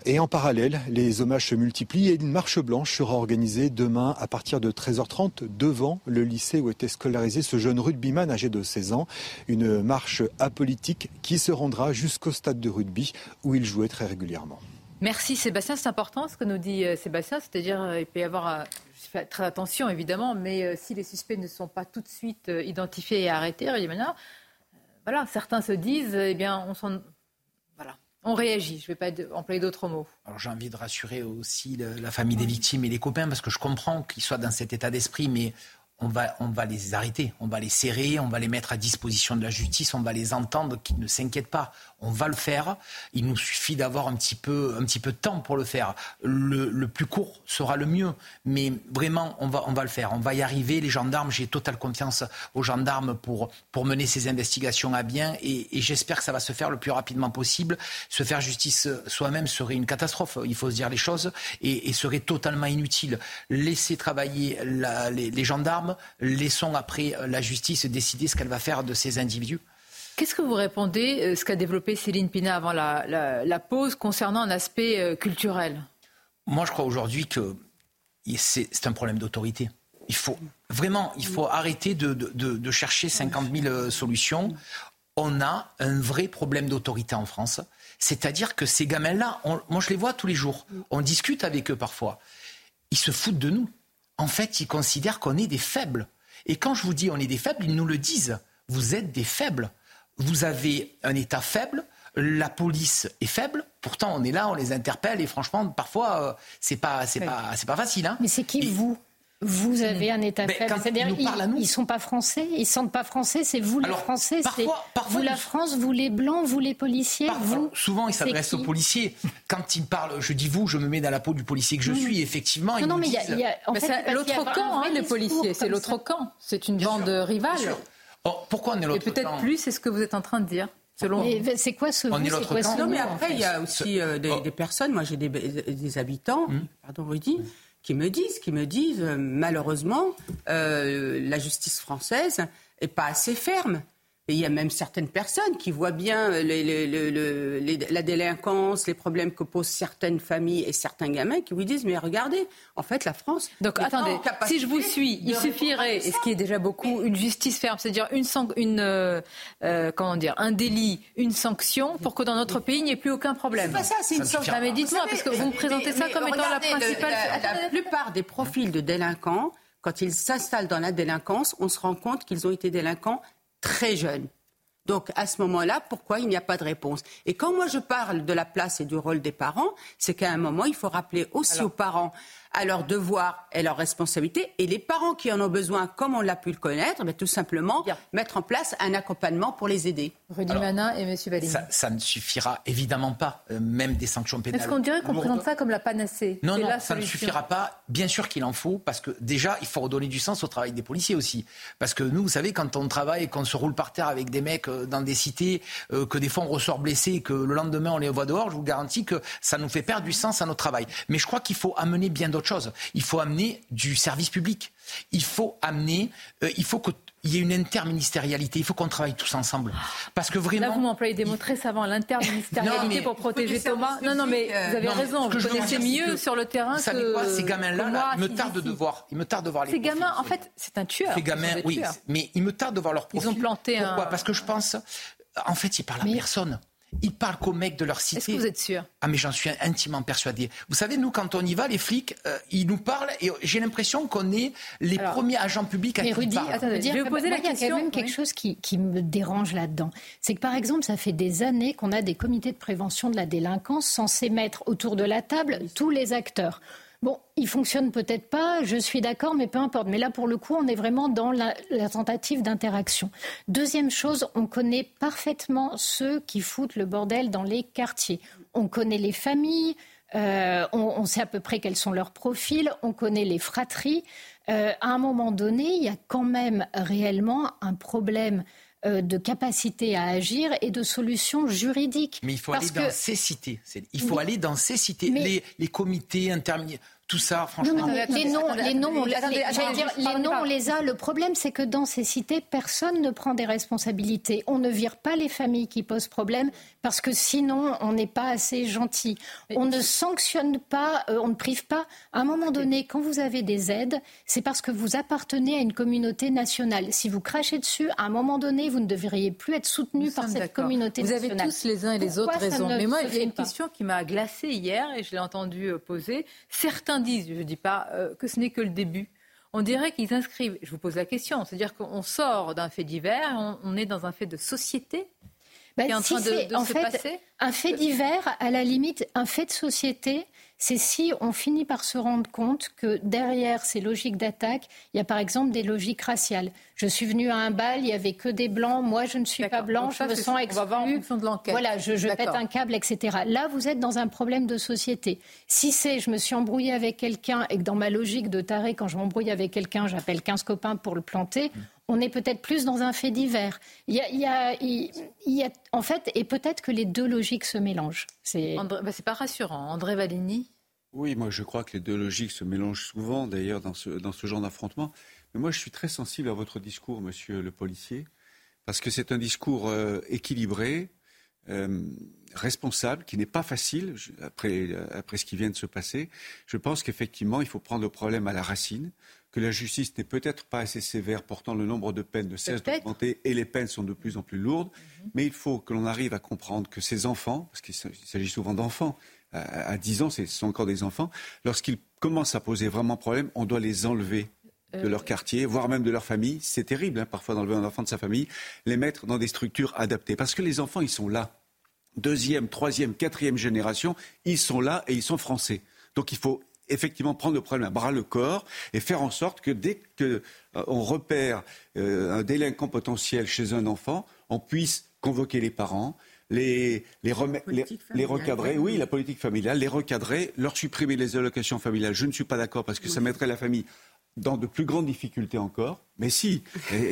Et en parallèle, les hommages se multiplient et une marche blanche sera organisée demain à partir de 13h30 devant le lycée où était scolarisé ce jeune rugbyman âgé de 16 ans. Une marche apolitique qui se rendra jusqu'au stade de rugby où il jouait très régulièrement. Merci Sébastien, c'est important ce que nous dit euh, Sébastien, c'est-à-dire euh, il peut y avoir euh, très attention évidemment, mais si les suspects ne sont pas tout de suite identifiés et arrêtés, voilà, certains se disent, eh bien, on voilà, on réagit. Je ne vais pas employer d'autres mots. Alors j'ai envie de rassurer aussi la famille des victimes et les copains parce que je comprends qu'ils soient dans cet état d'esprit, mais on va, on va les arrêter, on va les serrer, on va les mettre à disposition de la justice, on va les entendre, qu'ils ne s'inquiètent pas. On va le faire. Il nous suffit d'avoir un petit peu, de temps pour le faire. Le, plus court sera le mieux, mais vraiment, on va, le faire. On va y arriver. Les gendarmes, j'ai totale confiance aux gendarmes pour, mener ces investigations à bien, et, j'espère que ça va se faire le plus rapidement possible. Se faire justice soi-même serait une catastrophe. Il faut se dire les choses, et, serait totalement inutile. Laisser travailler les gendarmes, laissons après la justice décider ce qu'elle va faire de ces individus. Qu'est-ce que vous répondez, euh, ce qu'a développé Céline Pina avant la, pause, concernant un aspect euh, culturel? Moi, je crois aujourd'hui que c'est un problème d'autorité. Il faut vraiment, il faut arrêter de, chercher 50 000 euh, solutions. On a un vrai problème d'autorité en France. C'est-à-dire que ces gamins-là, moi je les vois tous les jours, on discute avec eux parfois. Ils se foutent de nous. En fait, ils considèrent qu'on est des faibles. Et quand je vous dis on est des faibles, ils nous le disent. Vous êtes des faibles vous avez un État faible, la police est faible. Pourtant, on est là, on les interpelle et franchement, parfois, euh, c'est pas, c'est pas, c'est pas facile. Hein. Mais c'est qui vous? Vous avez un État faible. C'est-à-dire ils, ne sont pas français, ils sentent pas français. C'est vous les Français. Parfois, vous la France, vous les blancs, vous les policiers. vous, souvent, ils s'adressent aux policiers. Quand ils parlent, je dis vous, je me mets dans la peau du policier que je suis. Effectivement, non, non, mais il y a, l'autre camp, hein, les policiers. C'est l'autre camp. C'est une bande rivale. Oh, pourquoi on est l'autre Et peut-être plus, c'est ce que vous êtes en train de dire. Selon c'est quoi ce on est. Non, mais après, il y a aussi euh, oh. des, personnes. Moi, j'ai des, habitants, hmm. pardon, Rudy, qui me disent, qui me disent, euh, malheureusement, euh, la justice française est pas assez ferme. Et il y a même certaines personnes qui voient bien la délinquance, les problèmes que posent certaines familles et certains gamins qui vous disent mais regardez, en fait la France. Donc attendez, si je vous suis, il suffirait, et ce qui est déjà beaucoup, une justice ferme, c'est-à-dire une, une euh, euh, comment dire, un délit, une sanction, pour que dans notre pays il n'y ait plus aucun problème. C'est pas ça, c'est une sanction. Mais dites-moi, parce que vous me présentez ça comme étant la principale. la plupart des profils de délinquants quand ils s'installent dans la délinquance, on se rend compte qu'ils ont été délinquants très jeunes. Donc à ce moment-là, pourquoi il n'y a pas de réponse? Et quand moi je parle de la place et du rôle des parents, c'est qu'à un moment, il faut rappeler aussi aux parents à leurs devoirs et leurs responsabilités. Et les parents qui en ont besoin, comme on l'a pu le connaître, mais tout simplement mettre en place un accompagnement pour les aider. Rudy Manin et M. Valéry. Ça, ne suffira évidemment pas, euh, même des sanctions pénales. Est-ce qu'on dirait qu'on présente ça comme la panacée? Non, non, ça ne suffira pas. Bien sûr qu'il en faut, parce que déjà, il faut redonner du sens au travail des policiers aussi. Parce que nous, vous savez, quand on travaille, qu'on se roule par terre avec des mecs euh, dans des cités, euh, que des fois on ressort blessé, que le lendemain on les voit dehors, je vous garantis que ça nous fait perdre du sens à notre travail. Mais je crois qu'il faut amener bien d'autres chose. Il faut amener du service public. Il faut amener, euh, il faut qu'il y ait une interministérialité. Il faut qu'on travaille tous ensemble. Parce que vraiment. Là, vous m'employez des mots très savants. L'interministérialité pour protéger Thomas. Non, non, mais vous avez raison. vous connaissez mieux sur le terrain vous que. quoi Ces gamins-là, il me tarde de voir. Il me tarde de voir les. Ces gamins, en fait, c'est un tueur. Ces gamins, oui. Mais il me tarde de voir leur profil. Ils ont planté Pourquoi? Parce que je pense. En fait, ils parlent à personne. Ils parlent qu'aux mecs de leur cité. Est-ce que vous êtes sûr? Ah, mais j'en suis intimement persuadé. Vous savez, nous, quand on y va, les flics, euh, ils nous parlent et j'ai l'impression qu'on est les premiers agents publics à mais Rudy, attendez, je vais poser la question. Il y a quand même quelque chose qui, qui me dérange là-dedans. C'est que, par exemple, ça fait des années qu'on a des comités de prévention de la délinquance censés mettre autour de la table tous les acteurs Bon, il fonctionne peut-être pas, je suis d'accord, mais peu importe. Mais là, pour le coup, on est vraiment dans la, tentative d'interaction. Deuxième chose, on connaît parfaitement ceux qui foutent le bordel dans les quartiers. On connaît les familles, euh, on, sait à peu près quels sont leurs profils, on connaît les fratries. Euh, à un moment donné, il y a quand même réellement un problème euh, de capacité à agir et de solutions juridiques. Mais il faut aller dans ces cités. Il faut aller dans ces cités. Les, les comités intermédiaires tout ça, franchement. les noms, les noms, on, les, dire, les noms, on les a. Le problème, c'est que dans ces cités, personne ne prend des responsabilités. On ne vire pas les familles qui posent problème parce que sinon, on n'est pas assez gentil. On ne sanctionne pas, euh, on ne prive pas. À un moment donné, quand vous avez des aides, c'est parce que vous appartenez à une communauté nationale. Si vous crachez dessus, à un moment donné, vous ne devriez plus être soutenu par cette communauté nationale. Vous avez tous les uns et les autres raison. Mais moi, il y a une question qui m'a glacée hier et je l'ai entendue euh, poser. Certains disent, je ne dis pas euh, que ce n'est que le début. On dirait qu'ils inscrivent, je vous pose la question, c'est-à-dire qu'on sort d'un fait divers, on, est dans un fait de société bah, qui est en train de, se passer? Un fait divers, à la limite, un fait de société, c'est si on finit par se rendre compte que derrière ces logiques d'attaque, il y a par exemple des logiques raciales. Je suis venue à un bal, il n'y avait que des blancs, moi je ne suis pas blanc, je me sens exclue. Voilà, je, je pète un câble, etc. Là, vous êtes dans un problème de société. Si c'est je me suis embrouillée avec quelqu'un et que dans ma logique de taré, quand je m'embrouille avec quelqu'un, j'appelle 15 copains pour le planter, on est peut-être plus dans un fait divers. Il y a, il y a, en fait, et peut-être que les deux logiques se mélangent. C'est bah, pas rassurant. André Valigny Oui, moi je crois que les deux logiques se mélangent souvent, d'ailleurs, dans ce, dans ce genre d'affrontement. Mais moi je suis très sensible à votre discours, monsieur le policier, parce que c'est un discours euh, équilibré, euh, responsable, qui n'est pas facile après, après ce qui vient de se passer. Je pense qu'effectivement, il faut prendre le problème à la racine que la justice n'est peut-être pas assez sévère, pourtant le nombre de peines ne cesse d'augmenter et les peines sont de plus en plus lourdes. Mhm. Mais il faut que l'on arrive à comprendre que ces enfants, parce qu'il s'agit souvent d'enfants, à 10 ans, ce sont encore des enfants, lorsqu'ils commencent à poser vraiment problème, on doit les enlever de leur euh. quartier, voire même de leur famille. C'est terrible, hein, parfois, d'enlever un enfant de sa famille, les mettre dans des structures adaptées. Parce que les enfants, ils sont là. Deuxième, troisième, quatrième génération, ils sont là et ils sont français. Donc il faut effectivement prendre le problème à bras le corps et faire en sorte que dès qu'on euh, repère euh, un délinquant potentiel chez un enfant, on puisse convoquer les parents, les, les, les, recadrer, oui, la politique familiale, les recadrer, leur supprimer les allocations familiales. Je ne suis pas d'accord parce que ça mettrait la famille dans de plus grandes difficultés encore. Mais si,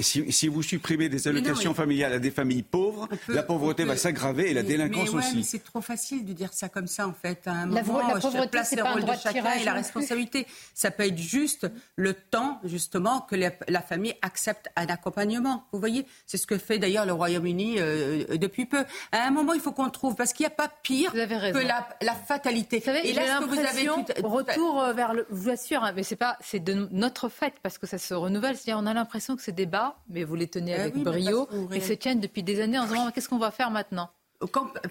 si, vous supprimez des allocations familiales à des familles pauvres, la pauvreté va s'aggraver et la délinquance mais aussi. c'est trop facile de dire ça comme ça en fait. À un la, moment, la pauvreté, place le rôle de chacun et la responsabilité. Ça peut être juste le temps justement que la, famille accepte un accompagnement. Vous voyez, c'est ce que fait d'ailleurs le Royaume-Uni euh, depuis peu. À un moment, il faut qu'on trouve parce qu'il n'y a pas pire que la, fatalité. Vous savez, et là, ce que vous avez tout, retour euh, vers le. Je vous assure, hein, mais c'est pas, c'est de notre fait parce que ça se renouvelle. C'est-à-dire, on a l'impression que ces débats, mais vous les tenez eh avec brio, et se tiennent depuis des années en se demandant qu'est-ce qu'on va faire maintenant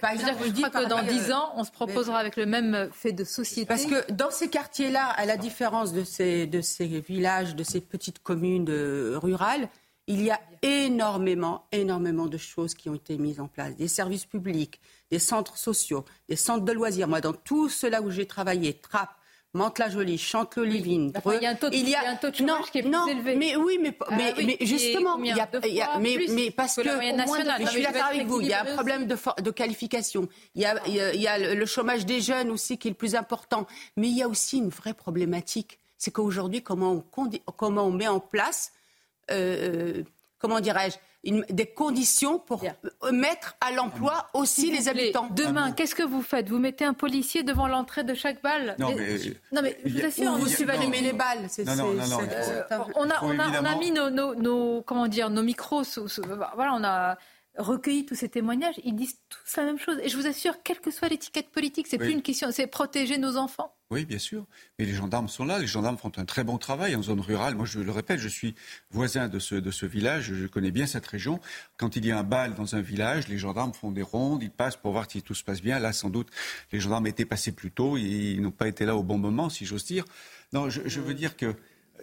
par exemple, je, dis que dans dix ans, on se proposera avec le même fait de société. Parce que dans ces quartiers-là, à la différence de ces, de ces villages, de ces petites communes de, rurales, il y a énormément, énormément de choses qui ont été mises en place. Des services publics, des centres sociaux, des centres de loisirs. Moi, dans tout cela où j'ai travaillé, Trappes, Mantes-la-Jolie, Chanteloup-Livine, il y a un taux de, il y a, un taux de chômage qui est plus non, élevé. Mais oui, mais, ah mais, mais justement, il y a, il y a mais, mais, parce que, je suis d'accord avec vous, il y a un problème de, de qualification. Il y, a, il y a le chômage des jeunes aussi qui est le plus important. Mais il y a aussi une vraie problématique. C'est qu'aujourd'hui, comment on, comment on met en place, euh, comment dirais-je, des conditions pour mettre à l'emploi aussi les habitants. Demain, qu'est-ce que vous faites? Vous mettez un policier devant l'entrée de chaque balle? Non, mais, non, mais je vous assure, vous les balles. Non, non, non, on, a, on, a, on a mis nos, nos, comment dire, nos micros. voilà, on a recueilli tous ces témoignages. Ils disent tous la même chose. Et je vous assure, quelle que soit l'étiquette politique, c'est plus une question, c'est protéger nos enfants. Oui, bien sûr. Mais les gendarmes sont là. Les gendarmes font un très bon travail en zone rurale. Moi, je le répète, je suis voisin de ce, de ce village. Je connais bien cette région. Quand il y a un bal dans un village, les gendarmes font des rondes. Ils passent pour voir si tout se passe bien. Là, sans doute, les gendarmes étaient passés plus tôt. Ils n'ont pas été là au bon moment, si j'ose dire. Non, je, veux dire que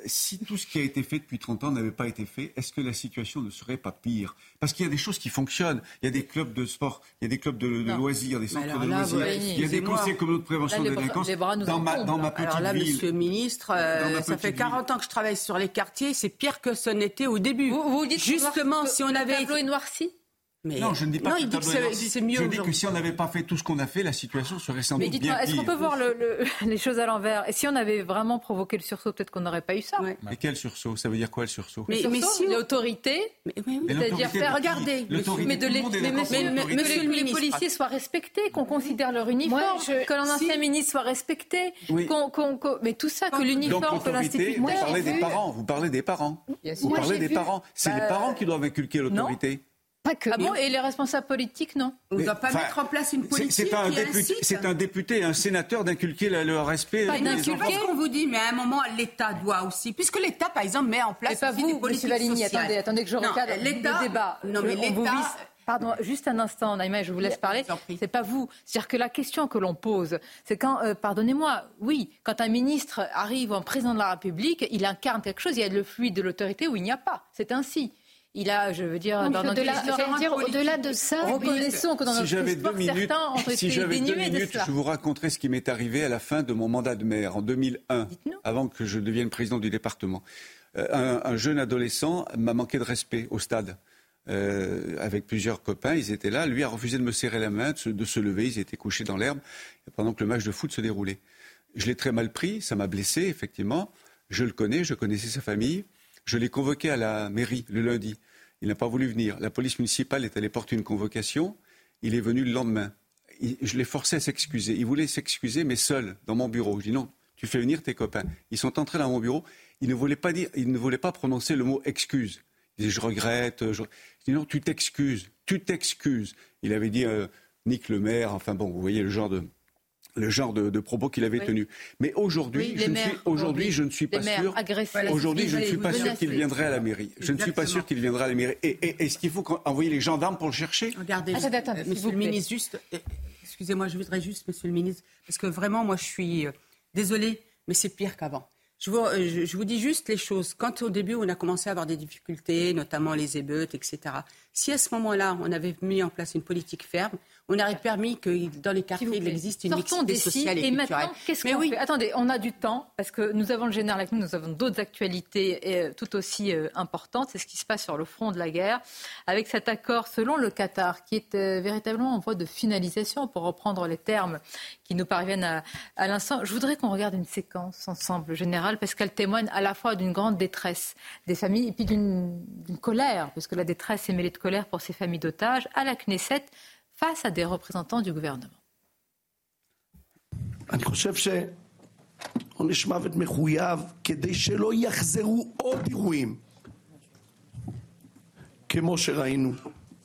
si tout ce qui a été fait depuis 30 ans n'avait pas été fait, est-ce que la situation ne serait pas pire? Parce qu'il y a des choses qui fonctionnent. Il y a des clubs de sport, il y a des clubs de, loisirs, des centres de loisirs, il y a des conseils communaux de prévention de la délinquance. Dans ma, dans ma, petite alors là, ville. Monsieur le ministre, euh, ça fait 40 ans que je travaille sur les quartiers, c'est pire que ce n'était au début. Vous, vous dites Justement, si on avait... Le tableau est noirci? Non, je ne dis pas non, que il dit que c'est mieux Je dis que si on n'avait pas fait tout ce qu'on a fait, la situation serait sans Mais doute bien dites-moi, est-ce qu'on peut voir le, le, les choses à l'envers? Et si on avait vraiment provoqué le sursaut, peut-être qu'on n'aurait pas eu ça. Mais quel sursaut? Ça veut dire quoi le sursaut? Mais, mais si l'autorité, c'est-à-dire faire regarder, mais de les, le les policiers soient respectés, qu'on considère leur uniforme, que l'ancien ministre soit respecté, mais tout ça, que l'uniforme, que l'institution. Vous parlez des parents, vous parlez des parents, vous parlez des parents. C'est les parents qui doivent inculquer l'autorité. Pas que. Ah bon Et les responsables politiques, non On ne doit pas mettre en place une politique c'est un, qui député, c'est un député, un sénateur d'inculquer le, le respect. Pas ce qu'on vous dit, mais à un moment, l'État doit aussi, puisque l'État, par exemple, met en place mais pas vous, des politiques Valigny, sociales. attendez, attendez que je recadre le débat. Non, mais l'État... Pardon, juste un instant, Naïma, je vous laisse parler. C'est pas vous. C'est-à-dire que la question que l'on pose, c'est quand, euh, pardonnez-moi, oui, quand un ministre arrive ou un président de la République, il incarne quelque chose, il y a le fluide de l'autorité ou il n'y a pas. C'est ainsi. Il a, je veux dire, Donc, dans notre au-delà, dire, au-delà de ça, reconnaissons que dans si notre j'avais sport, deux minutes, si j'avais deux minutes, je vous raconterai ce qui m'est arrivé à la fin de mon mandat de maire en 2001, avant que je devienne président du département. Euh, un, un, jeune adolescent m'a manqué de respect au stade. Euh, avec plusieurs copains, ils étaient là. Lui a refusé de me serrer la main, de se, de se lever. Ils étaient couchés dans l'herbe pendant que le match de foot se déroulait. Je l'ai très mal pris, ça m'a blessé, effectivement. Je le connais, je connaissais sa famille. Je l'ai convoqué à la mairie le lundi. Il n'a pas voulu venir. La police municipale est allée porter une convocation. Il est venu le lendemain. Je l'ai forcé à s'excuser. Il voulait s'excuser, mais seul, dans mon bureau. Je dis non, tu fais venir tes copains. Ils sont entrés dans mon bureau. Il ne voulait pas dire, ne pas prononcer le mot excuse. Il disait je regrette. Je, je dis non, tu t'excuses, tu t'excuses. Il avait dit euh, Nick le maire. Enfin bon, vous voyez le genre de le genre de, de propos qu'il avait oui. tenu. Mais aujourd'hui, oui, je, ne suis, aujourd'hui, je ne suis pas sûr. Aujourd'hui, je ne suis pas sûr qu'il viendrait à la mairie. Je ne suis pas sûr qu'il viendrait à la mairie. Et, et est-ce qu'il faut envoyer les gendarmes pour le chercher? Regardez, attends, attends, euh, Monsieur le ministre, juste, euh, excusez-moi, je voudrais juste, Monsieur le ministre, parce que vraiment, moi, je suis euh, désolée, mais c'est pire qu'avant. Je vous, je, je vous, dis juste les choses. Quand au début, on a commencé à avoir des difficultés, notamment les émeutes, etc., si à ce moment-là, on avait mis en place une politique ferme, on aurait permis que dans les quartiers, il existe une Sortons mixité sociale et, et maintenant, qu'est-ce qu'on oui. fait Attendez, on a du temps, parce que nous avons le général avec nous, nous avons d'autres actualités euh, tout aussi euh, importantes. C'est ce qui se passe sur le front de la guerre, avec cet accord, selon le Qatar, qui est euh, véritablement en voie de finalisation, pour reprendre les termes qui nous parviennent à, à l'instant. Je voudrais qu'on regarde une séquence ensemble, générale, parce qu'elle témoigne à la fois d'une grande détresse des familles et puis d'une colère, parce que la détresse est mêlée de colère pour ces familles d'otages, à la Knesset, face à des représentants du gouvernement. אני חושב שעונש מוות מחויב כדי שלא יחזרו עוד אירועים כמו שראינו,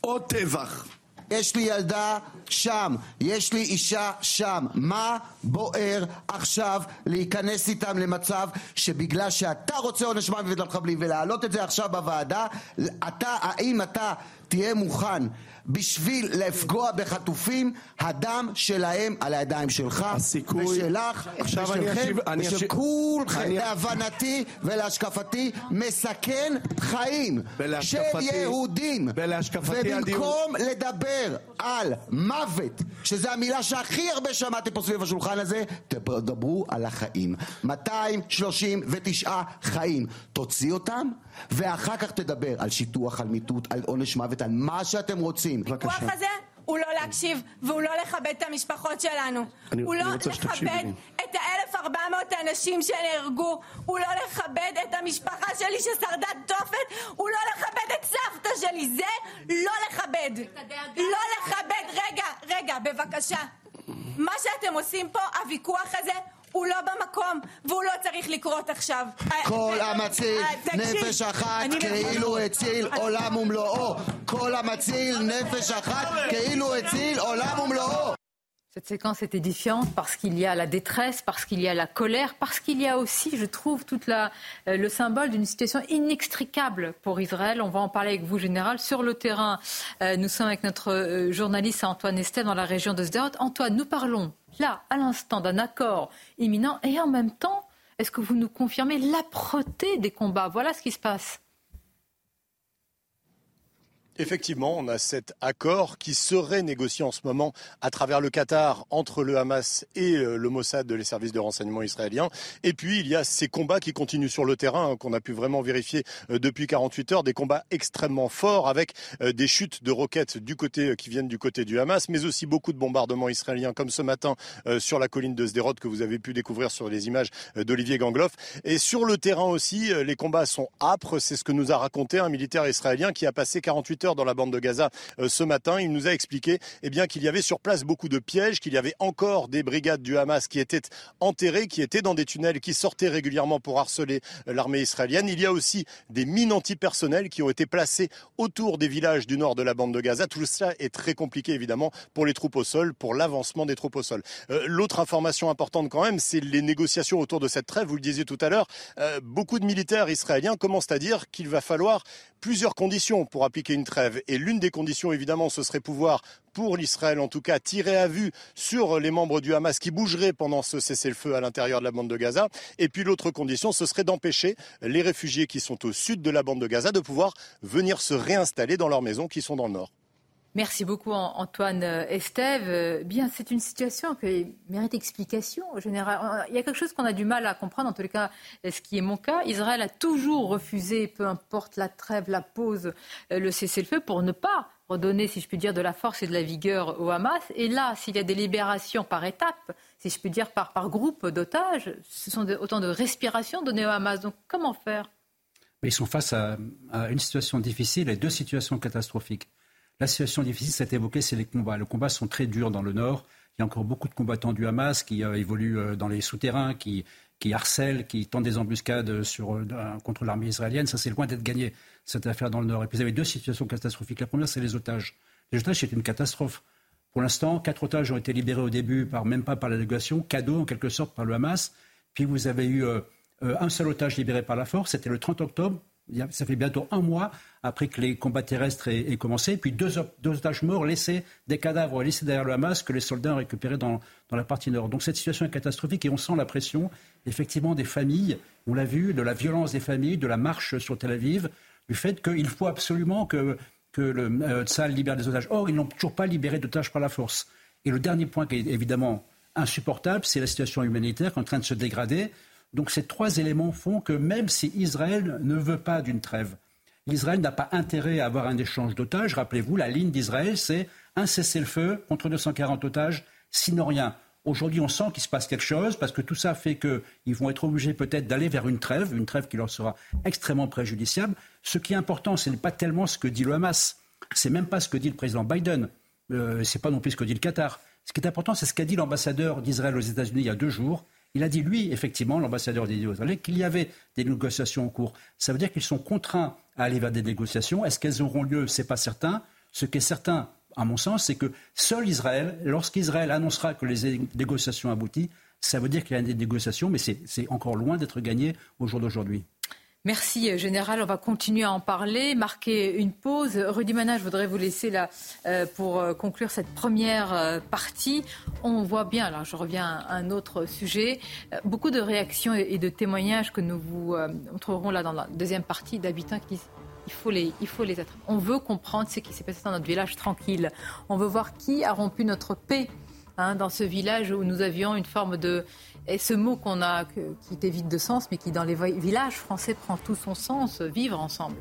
עוד טבח. יש לי ילדה שם, יש לי אישה שם. מה בוער עכשיו להיכנס איתם למצב שבגלל שאתה רוצה עונש מוות למחבלים ולהעלות את זה עכשיו בוועדה, אתה, האם אתה תהיה מוכן בשביל לפגוע בחטופים, הדם שלהם על הידיים שלך, הסיכוי... ושלך, ושלכם, ושל. כולכם. להבנתי ולהשקפתי, מסכן חיים של יהודים. ולהשקפתי ובמקום. לדבר על מוות, שזו המילה שהכי הרבה שמעתי פה סביב השולחן הזה, תדברו על החיים. 239 חיים. תוציא אותם, ואחר כך תדבר על שיטוח, על מיטוט, על עונש מוות, על מה שאתם רוצים. הפיקוח הזה הוא לא להקשיב והוא לא לכבד את המשפחות שלנו. אני, הוא לא לכבד את ה-1400 אנשים שנהרגו. הוא לא לכבד את המשפחה שלי ששרדה תופת. הוא לא לכבד את סבתא שלי. זה לא לכבד. לא לכבד. רגע, רגע, בבקשה. מה שאתם עושים פה, הוויכוח הזה, הוא לא במקום, והוא לא צריך לקרות עכשיו. כל המציל נפש אחת כאילו הציל עולם ומלואו. כל המציל נפש אחת כאילו הציל עולם ומלואו. Cette séquence est édifiante parce qu'il y a la détresse, parce qu'il y a la colère, parce qu'il y a aussi, je trouve, toute la, euh, le symbole d'une situation inextricable pour Israël. On va en parler avec vous, Général. Sur le terrain, euh, nous sommes avec notre euh, journaliste Antoine Estet dans la région de Sderot. Antoine, nous parlons là, à l'instant, d'un accord imminent et en même temps, Est-ce que vous nous confirmez l'âpreté des combats? Voilà ce qui se passe. Effectivement, on a cet accord qui serait négocié en ce moment à travers le Qatar entre le Hamas et euh, le Mossad, les services de renseignement israéliens. Et puis, il y a ces combats qui continuent sur le terrain, hein, qu'on a pu vraiment vérifier euh, depuis 48 heures, des combats extrêmement forts avec euh, des chutes de roquettes du côté qui viennent du côté du Hamas, mais aussi beaucoup de bombardements israéliens, comme ce matin sur la colline de Sderot que vous avez pu découvrir sur les images d'Olivier Gangloff. Et sur le terrain aussi, les combats sont âpres. C'est ce que nous a raconté un militaire israélien qui a passé 48 dans la bande de Gaza euh, ce matin. Il nous a expliqué eh bien, qu'il y avait sur place beaucoup de pièges, qu'il y avait encore des brigades du Hamas qui étaient enterrées, qui étaient dans des tunnels, qui sortaient régulièrement pour harceler euh, l'armée israélienne. Il y a aussi des mines antipersonnelles qui ont été placées autour des villages du nord de la bande de Gaza. Tout cela est très compliqué évidemment pour les troupes au sol, pour l'avancement des troupes au sol. Euh, l'autre information importante quand même, c'est les négociations autour de cette trêve. Vous le disiez tout à l'heure, beaucoup de militaires israéliens commencent à dire qu'il va falloir plusieurs conditions pour appliquer une trêve. Et l'une des conditions, évidemment, ce serait pouvoir, pour l'Israël en tout cas, tirer à vue sur les membres du Hamas qui bougeraient pendant ce cessez-le-feu à l'intérieur de la bande de Gaza. Et puis l'autre condition, ce serait d'empêcher les réfugiés qui sont au sud de la bande de Gaza de pouvoir venir se réinstaller dans leurs maisons qui sont dans le nord. Merci beaucoup Antoine euh, Estève. Euh, bien, c'est une situation qui mérite explication. En général, il y a quelque chose qu'on a du mal à comprendre, en tous les cas, ce qui est mon cas. Israël a toujours refusé, peu importe la trêve, la pause, euh, le cessez-le-feu, pour ne pas redonner, si je puis dire, de la force et de la vigueur au Hamas. Et là, s'il y a des libérations par étapes, si je puis dire, par, par groupe d'otages, ce sont autant de respirations données au Hamas. Donc, comment faire? Ils sont face à, à une situation difficile et deux situations catastrophiques. La situation difficile, c'est évoqué, c'est les combats. Les combats sont très durs dans le nord. Il y a encore beaucoup de combattants du Hamas qui euh, évoluent euh, dans les souterrains, qui, harcèlent, qui tentent des embuscades euh, contre l'armée israélienne. Ça, c'est loin d'être gagné, cette affaire dans le nord. Et puis, vous avez deux situations catastrophiques. La première, c'est les otages. Les otages, c'est une catastrophe. Pour l'instant, quatre otages ont été libérés au début, par, même pas par la délégation, cadeau en quelque sorte par le Hamas. Puis vous avez eu un seul otage libéré par la force, c'était le 30 octobre. Ça fait bientôt un mois après que les combats terrestres aient, commencé. Puis deux, otages morts laissés, des cadavres laissés derrière le Hamas que les soldats ont récupérés dans, la partie nord. Donc cette situation est catastrophique et on sent la pression, effectivement, des familles. On l'a vu, de la violence des familles, de la marche sur Tel Aviv, du fait qu'il faut absolument que, que le euh, libère des otages. Or, ils n'ont toujours pas libéré d'otages par la force. Et le dernier point qui est évidemment insupportable, c'est la situation humanitaire qui est en train de se dégrader. Donc ces trois éléments font que même si Israël ne veut pas d'une trêve, Israël n'a pas intérêt à avoir un échange d'otages. Rappelez-vous, la ligne d'Israël, c'est un cessez-le-feu contre 240 otages, sinon rien. Aujourd'hui, on sent qu'il se passe quelque chose parce que tout ça fait qu'ils vont être obligés peut-être d'aller vers une trêve, une trêve qui leur sera extrêmement préjudiciable. Ce qui est important, ce n'est pas tellement ce que dit le Hamas, c'est même pas ce que dit le président Biden, euh, c'est pas non plus ce que dit le Qatar. Ce qui est important, c'est ce qu'a dit l'ambassadeur d'Israël aux États-Unis il y a deux jours. Il a dit, lui, effectivement, l'ambassadeur des États-Unis, qu'il y avait des négociations en cours. Ça veut dire qu'ils sont contraints à aller vers des négociations. Est-ce qu'elles auront lieu? Ce n'est pas certain. Ce qui est certain, à mon sens, c'est que seul Israël, lorsqu'Israël annoncera que les négociations aboutissent, ça veut dire qu'il y a des négociations, mais c'est encore loin d'être gagné au jour d'aujourd'hui. Merci euh, Général. On va continuer à en parler, marquer une pause. Rudy Mana, je voudrais vous laisser là euh, pour euh, conclure cette première partie. On voit bien, là je reviens à un autre sujet, beaucoup de réactions et de témoignages que nous vous montrerons là dans la deuxième partie d'habitants qui disent il faut les, il faut les être. On veut comprendre ce qui s'est passé dans notre village tranquille. On veut voir qui a rompu notre paix hein, dans ce village où nous avions une forme de et ce mot qu'on a, qui était vide de sens, mais qui dans les villages français prend tout son sens, vivre ensemble.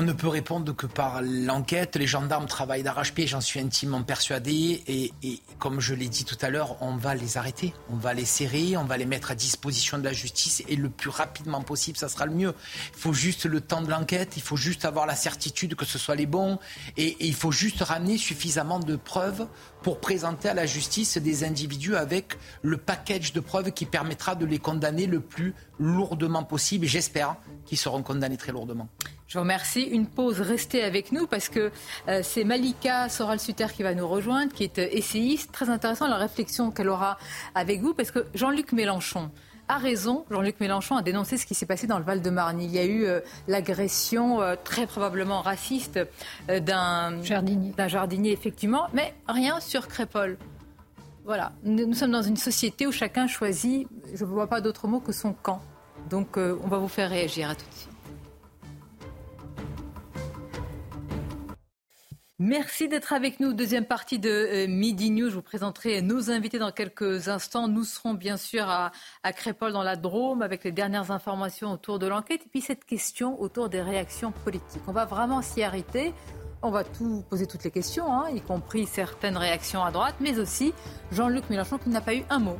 On ne peut répondre que par l'enquête. Les gendarmes travaillent d'arrache-pied, j'en suis intimement persuadé. Et, comme je l'ai dit tout à l'heure, on va les arrêter, on va les serrer, on va les mettre à disposition de la justice. Et le plus rapidement possible, ça sera le mieux. Il faut juste le temps de l'enquête, il faut juste avoir la certitude que ce soit les bons. Et, et il faut juste ramener suffisamment de preuves pour présenter à la justice des individus avec le package de preuves qui permettra de les condamner le plus lourdement possible. J'espère qu'ils seront condamnés très lourdement. Je vous remercie. Une pause, restez avec nous parce que euh, c'est Malika Soral-Suter qui va nous rejoindre, qui est euh, essayiste. Très intéressant la réflexion qu'elle aura avec vous parce que Jean-Luc Mélenchon a raison. Jean-Luc Mélenchon a dénoncé ce qui s'est passé dans le Val-de-Marne. Il y a eu euh, l'agression très probablement raciste d'un jardinier. jardinier, effectivement, mais rien sur Crépol. voilà, nous, sommes dans une société où chacun choisit, je ne vois pas d'autre mot que son camp. Donc on va vous faire réagir à tout de suite. Merci d'être avec nous. Deuxième partie de euh, Midi News. Je vous présenterai nos invités dans quelques instants. Nous serons bien sûr à, à Crépol dans la Drôme avec les dernières informations autour de l'enquête et puis cette question autour des réactions politiques. On va vraiment s'y arrêter. On va tout poser toutes les questions, hein, y compris certaines réactions à droite, mais aussi Jean-Luc Mélenchon qui n'a pas eu un mot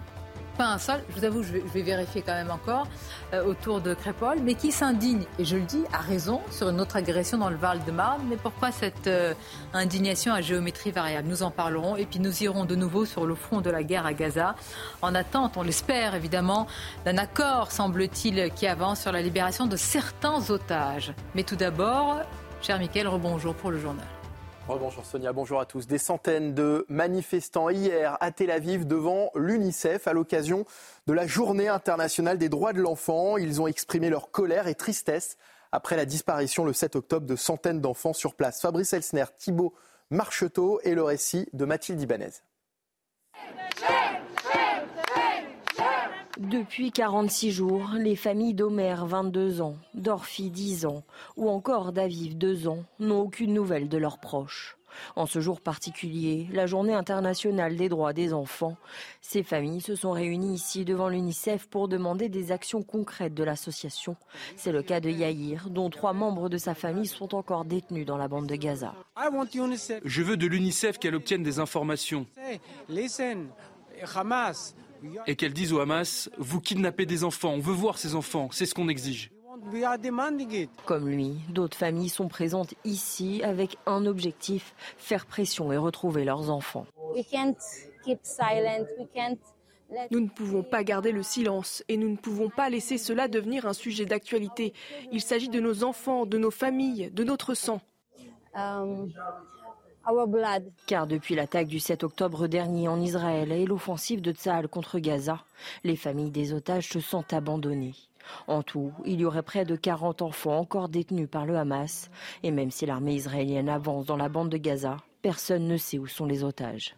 pas un seul, je vous avoue, je vais, vérifier quand même encore, euh, autour de Crépol, mais qui s'indigne, et je le dis, à raison, sur une autre agression dans le Val-de-Marne. Mais pourquoi cette euh, indignation à géométrie variable? Nous en parlerons, et puis nous irons de nouveau sur le front de la guerre à Gaza, en attente, on l'espère évidemment, d'un accord, semble-t-il, qui avance sur la libération de certains otages. Mais tout d'abord, cher Mickaël, rebonjour pour le journal. Bonjour Sonia, bonjour à tous. Des centaines de manifestants hier à Tel Aviv devant l'UNICEF à l'occasion de la Journée internationale des droits de l'enfant. Ils ont exprimé leur colère et tristesse après la disparition le 7 octobre de centaines d'enfants sur place. Fabrice Elsner, Thibault Marcheteau et le récit de Mathilde Ibanez. Depuis 46 jours, les familles d'Omer, 22 ans, d'Orphy, 10 ans, ou encore d'Aviv, 2 ans, n'ont aucune nouvelle de leurs proches. En ce jour particulier, la journée internationale des droits des enfants, ces familles se sont réunies ici devant l'UNICEF pour demander des actions concrètes de l'association. C'est le cas de Yair, dont trois membres de sa famille sont encore détenus dans la bande de Gaza. Je veux de l'UNICEF qu'elle obtienne des informations et qu'elle dise au Hamas, vous kidnappez des enfants, on veut voir ces enfants, c'est ce qu'on exige. Comme lui, d'autres familles sont présentes ici avec un objectif, faire pression et retrouver leurs enfants. Nous ne pouvons pas garder le silence et nous ne pouvons pas laisser cela devenir un sujet d'actualité. Il s'agit de nos enfants, de nos familles, de notre sang. Um, car depuis l'attaque du 7 octobre dernier en Israël et l'offensive de Tsahal contre Gaza, les familles des otages se sentent abandonnées. En tout, il y aurait près de 40 enfants encore détenus par le Hamas. Et même si l'armée israélienne avance dans la bande de Gaza, personne ne sait où sont les otages.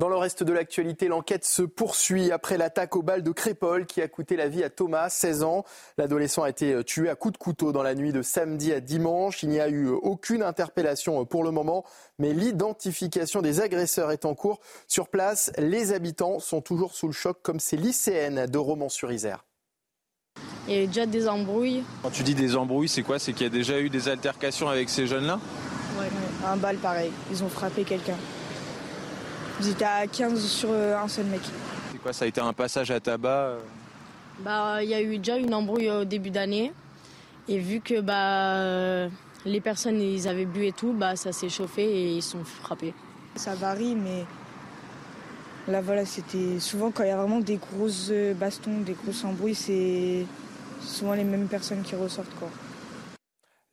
Dans le reste de l'actualité, l'enquête se poursuit après l'attaque au bal de Crépol qui a coûté la vie à Thomas, 16 ans. L'adolescent a été tué à coups de couteau dans la nuit de samedi à dimanche. Il n'y a eu aucune interpellation pour le moment, mais l'identification des agresseurs est en cours. Sur place, les habitants sont toujours sous le choc comme ces lycéennes de Romans-sur-Isère. Il y a déjà des embrouilles. Quand tu dis des embrouilles, c'est quoi? C'est qu'il y a déjà eu des altercations avec ces jeunes-là? Ouais, un bal pareil. Ils ont frappé quelqu'un. Ils étaient à 15 sur euh, un seul mec. C'est quoi, ça a été un passage à tabac euh Bah, il y a eu déjà une embrouille au début d'année. Et vu que bah, les personnes ils avaient bu et tout, bah, ça s'est chauffé et ils sont frappés. Ça varie, mais là voilà, c'était souvent quand il y a vraiment des grosses euh, bastons, des grosses embrouilles, c'est souvent les mêmes personnes qui ressortent quoi.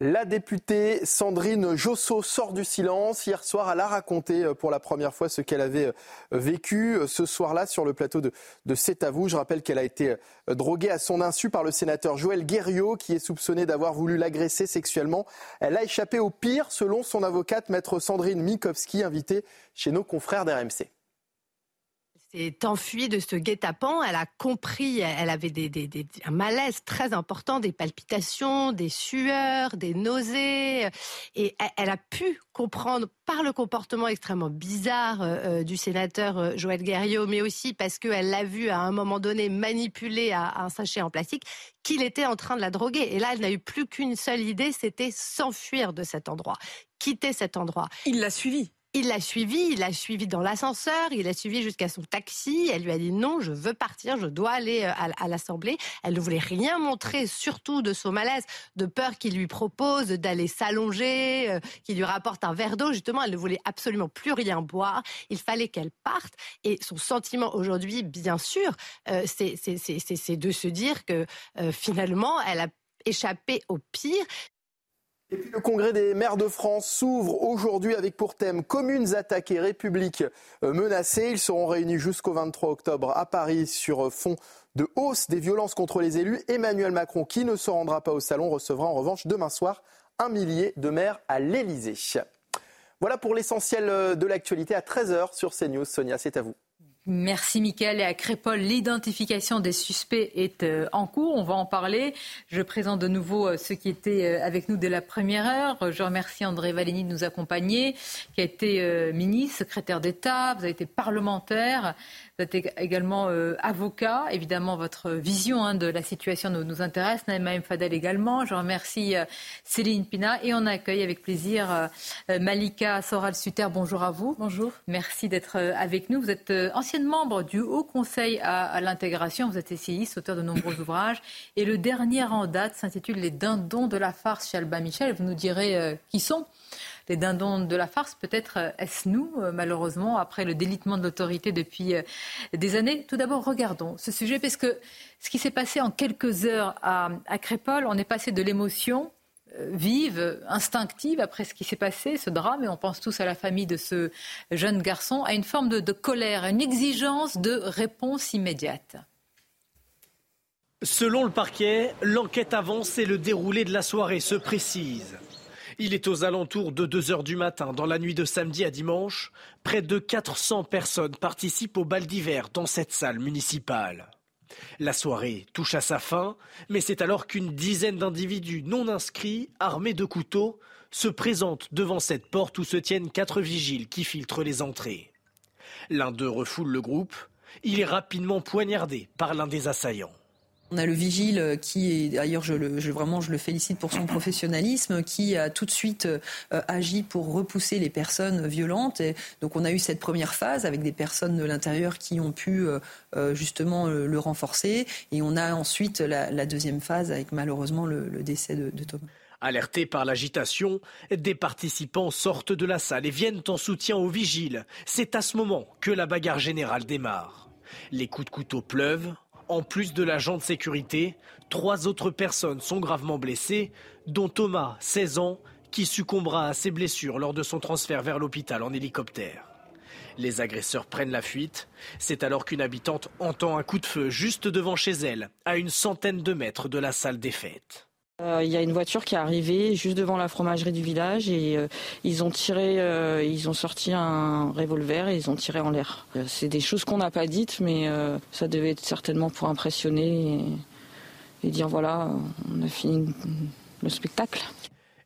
La députée Sandrine Josso sort du silence. Hier soir, elle a raconté euh, pour la première fois ce qu'elle avait euh, vécu euh, ce soir-là sur le plateau de, C'est à vous. Je rappelle qu'elle a été droguée à son insu par le sénateur Joël Guerriot, qui est soupçonné d'avoir voulu l'agresser sexuellement. Elle a échappé au pire, selon son avocate, maître Sandrine Mikowski, invitée chez nos confrères d'RMC s'est enfuie de ce guet-apens. Elle a compris, elle avait des, un malaise très important, des palpitations, des sueurs, des nausées. Et elle a pu comprendre par le comportement extrêmement bizarre euh, euh, du sénateur euh, Joël Guerriot, mais aussi parce qu'elle l'a vu à un moment donné manipuler un sachet en plastique, qu'il était en train de la droguer. Et là, elle n'a eu plus qu'une seule idée, c'était s'enfuir de cet endroit, quitter cet endroit. Il l'a suivi. Il l'a suivi, il l'a suivi dans l'ascenseur, il l'a suivi jusqu'à son taxi. Elle lui a dit non, je veux partir, je dois aller euh, à, l'Assemblée. Elle ne voulait rien montrer, surtout de son malaise, de peur qu'il lui propose d'aller s'allonger, euh, qu'il lui rapporte un verre d'eau. Justement, elle ne voulait absolument plus rien boire. Il fallait qu'elle parte. Et son sentiment aujourd'hui, bien sûr, euh, c'est de se dire que finalement, elle a échappé au pire. Et puis le congrès des maires de France s'ouvre aujourd'hui avec pour thème communes attaquées, République euh, menacée. Ils seront réunis jusqu'au 23 octobre à Paris sur euh, fond de hausse des violences contre les élus. Emmanuel Macron, qui ne se rendra pas au salon, recevra en revanche demain soir un millier de maires à l'Élysée. Voilà pour l'essentiel de l'actualité à 13h sur CNews. Sonia, c'est à vous. Merci Mickaël. Et à Crépol, l'identification des suspects est euh, en cours. On va en parler. Je présente de nouveau euh, ceux qui étaient euh, avec nous dès la première heure. Je remercie André Valény de nous accompagner, qui a été ministre, secrétaire d'État, vous avez été parlementaire. Vous êtes également euh, avocat. Évidemment, votre vision hein, de la situation nous, nous intéresse. Naïma M. Fadel également. Je remercie euh, Céline Pina et on accueille avec plaisir euh, Malika Soral-Suter. Bonjour à vous. Bonjour. Merci d'être avec nous. Vous êtes ancienne membre du Haut Conseil à, l'intégration. Vous êtes essayiste, auteur de nombreux ouvrages. Et le dernier en date s'intitule Les dindons de la farce chez Albin Michel. Vous nous direz qui sont les dindons de la farce. Peut-être euh, est-ce nous, euh, malheureusement, après le délitement de l'autorité depuis euh, des années? Tout d'abord, regardons ce sujet, parce que ce qui s'est passé en quelques heures à, Crépole, on est passé de l'émotion vive, instinctive après ce qui s'est passé, ce drame, et on pense tous à la famille de ce jeune garçon, à une forme de, de colère, à une exigence de réponse immédiate. Selon le parquet, l'enquête avance et le déroulé de la soirée se précise. Il est aux alentours de 2 heures du matin, dans la nuit de samedi à dimanche. Près de 400 personnes participent au bal d'hiver dans cette salle municipale. La soirée touche à sa fin, mais c'est alors qu'une dizaine d'individus non inscrits, armés de couteaux, se présentent devant cette porte où se tiennent quatre vigiles qui filtrent les entrées. L'un d'eux refoule le groupe. Il est rapidement poignardé par l'un des assaillants. On a le vigile euh, qui, d'ailleurs, je, le, félicite pour son professionnalisme, qui a tout de suite euh, agi pour repousser les personnes violentes. Et donc, on a eu cette première phase avec des personnes de l'intérieur qui ont pu euh, justement le renforcer. Et on a ensuite la, deuxième phase avec malheureusement le, décès de, Thomas. Alertés par l'agitation, des participants sortent de la salle et viennent en soutien aux vigiles. C'est à ce moment que la bagarre générale démarre. Les coups de couteau pleuvent, en plus de l'agent de sécurité, trois autres personnes sont gravement blessées, dont Thomas, 16 ans, qui succombera à ses blessures lors de son transfert vers l'hôpital en hélicoptère. Les agresseurs prennent la fuite. C'est alors qu'une habitante entend un coup de feu juste devant chez elle, à une centaine de mètres de la salle des fêtes. Euh, il y a une voiture qui est arrivée juste devant la fromagerie du village et euh, ils ont tiré, euh, ils ont sorti un revolver et ils ont tiré en l'air. C'est des choses qu'on n'a pas dites, mais ça devait être certainement pour impressionner et, dire voilà, on a fini le spectacle.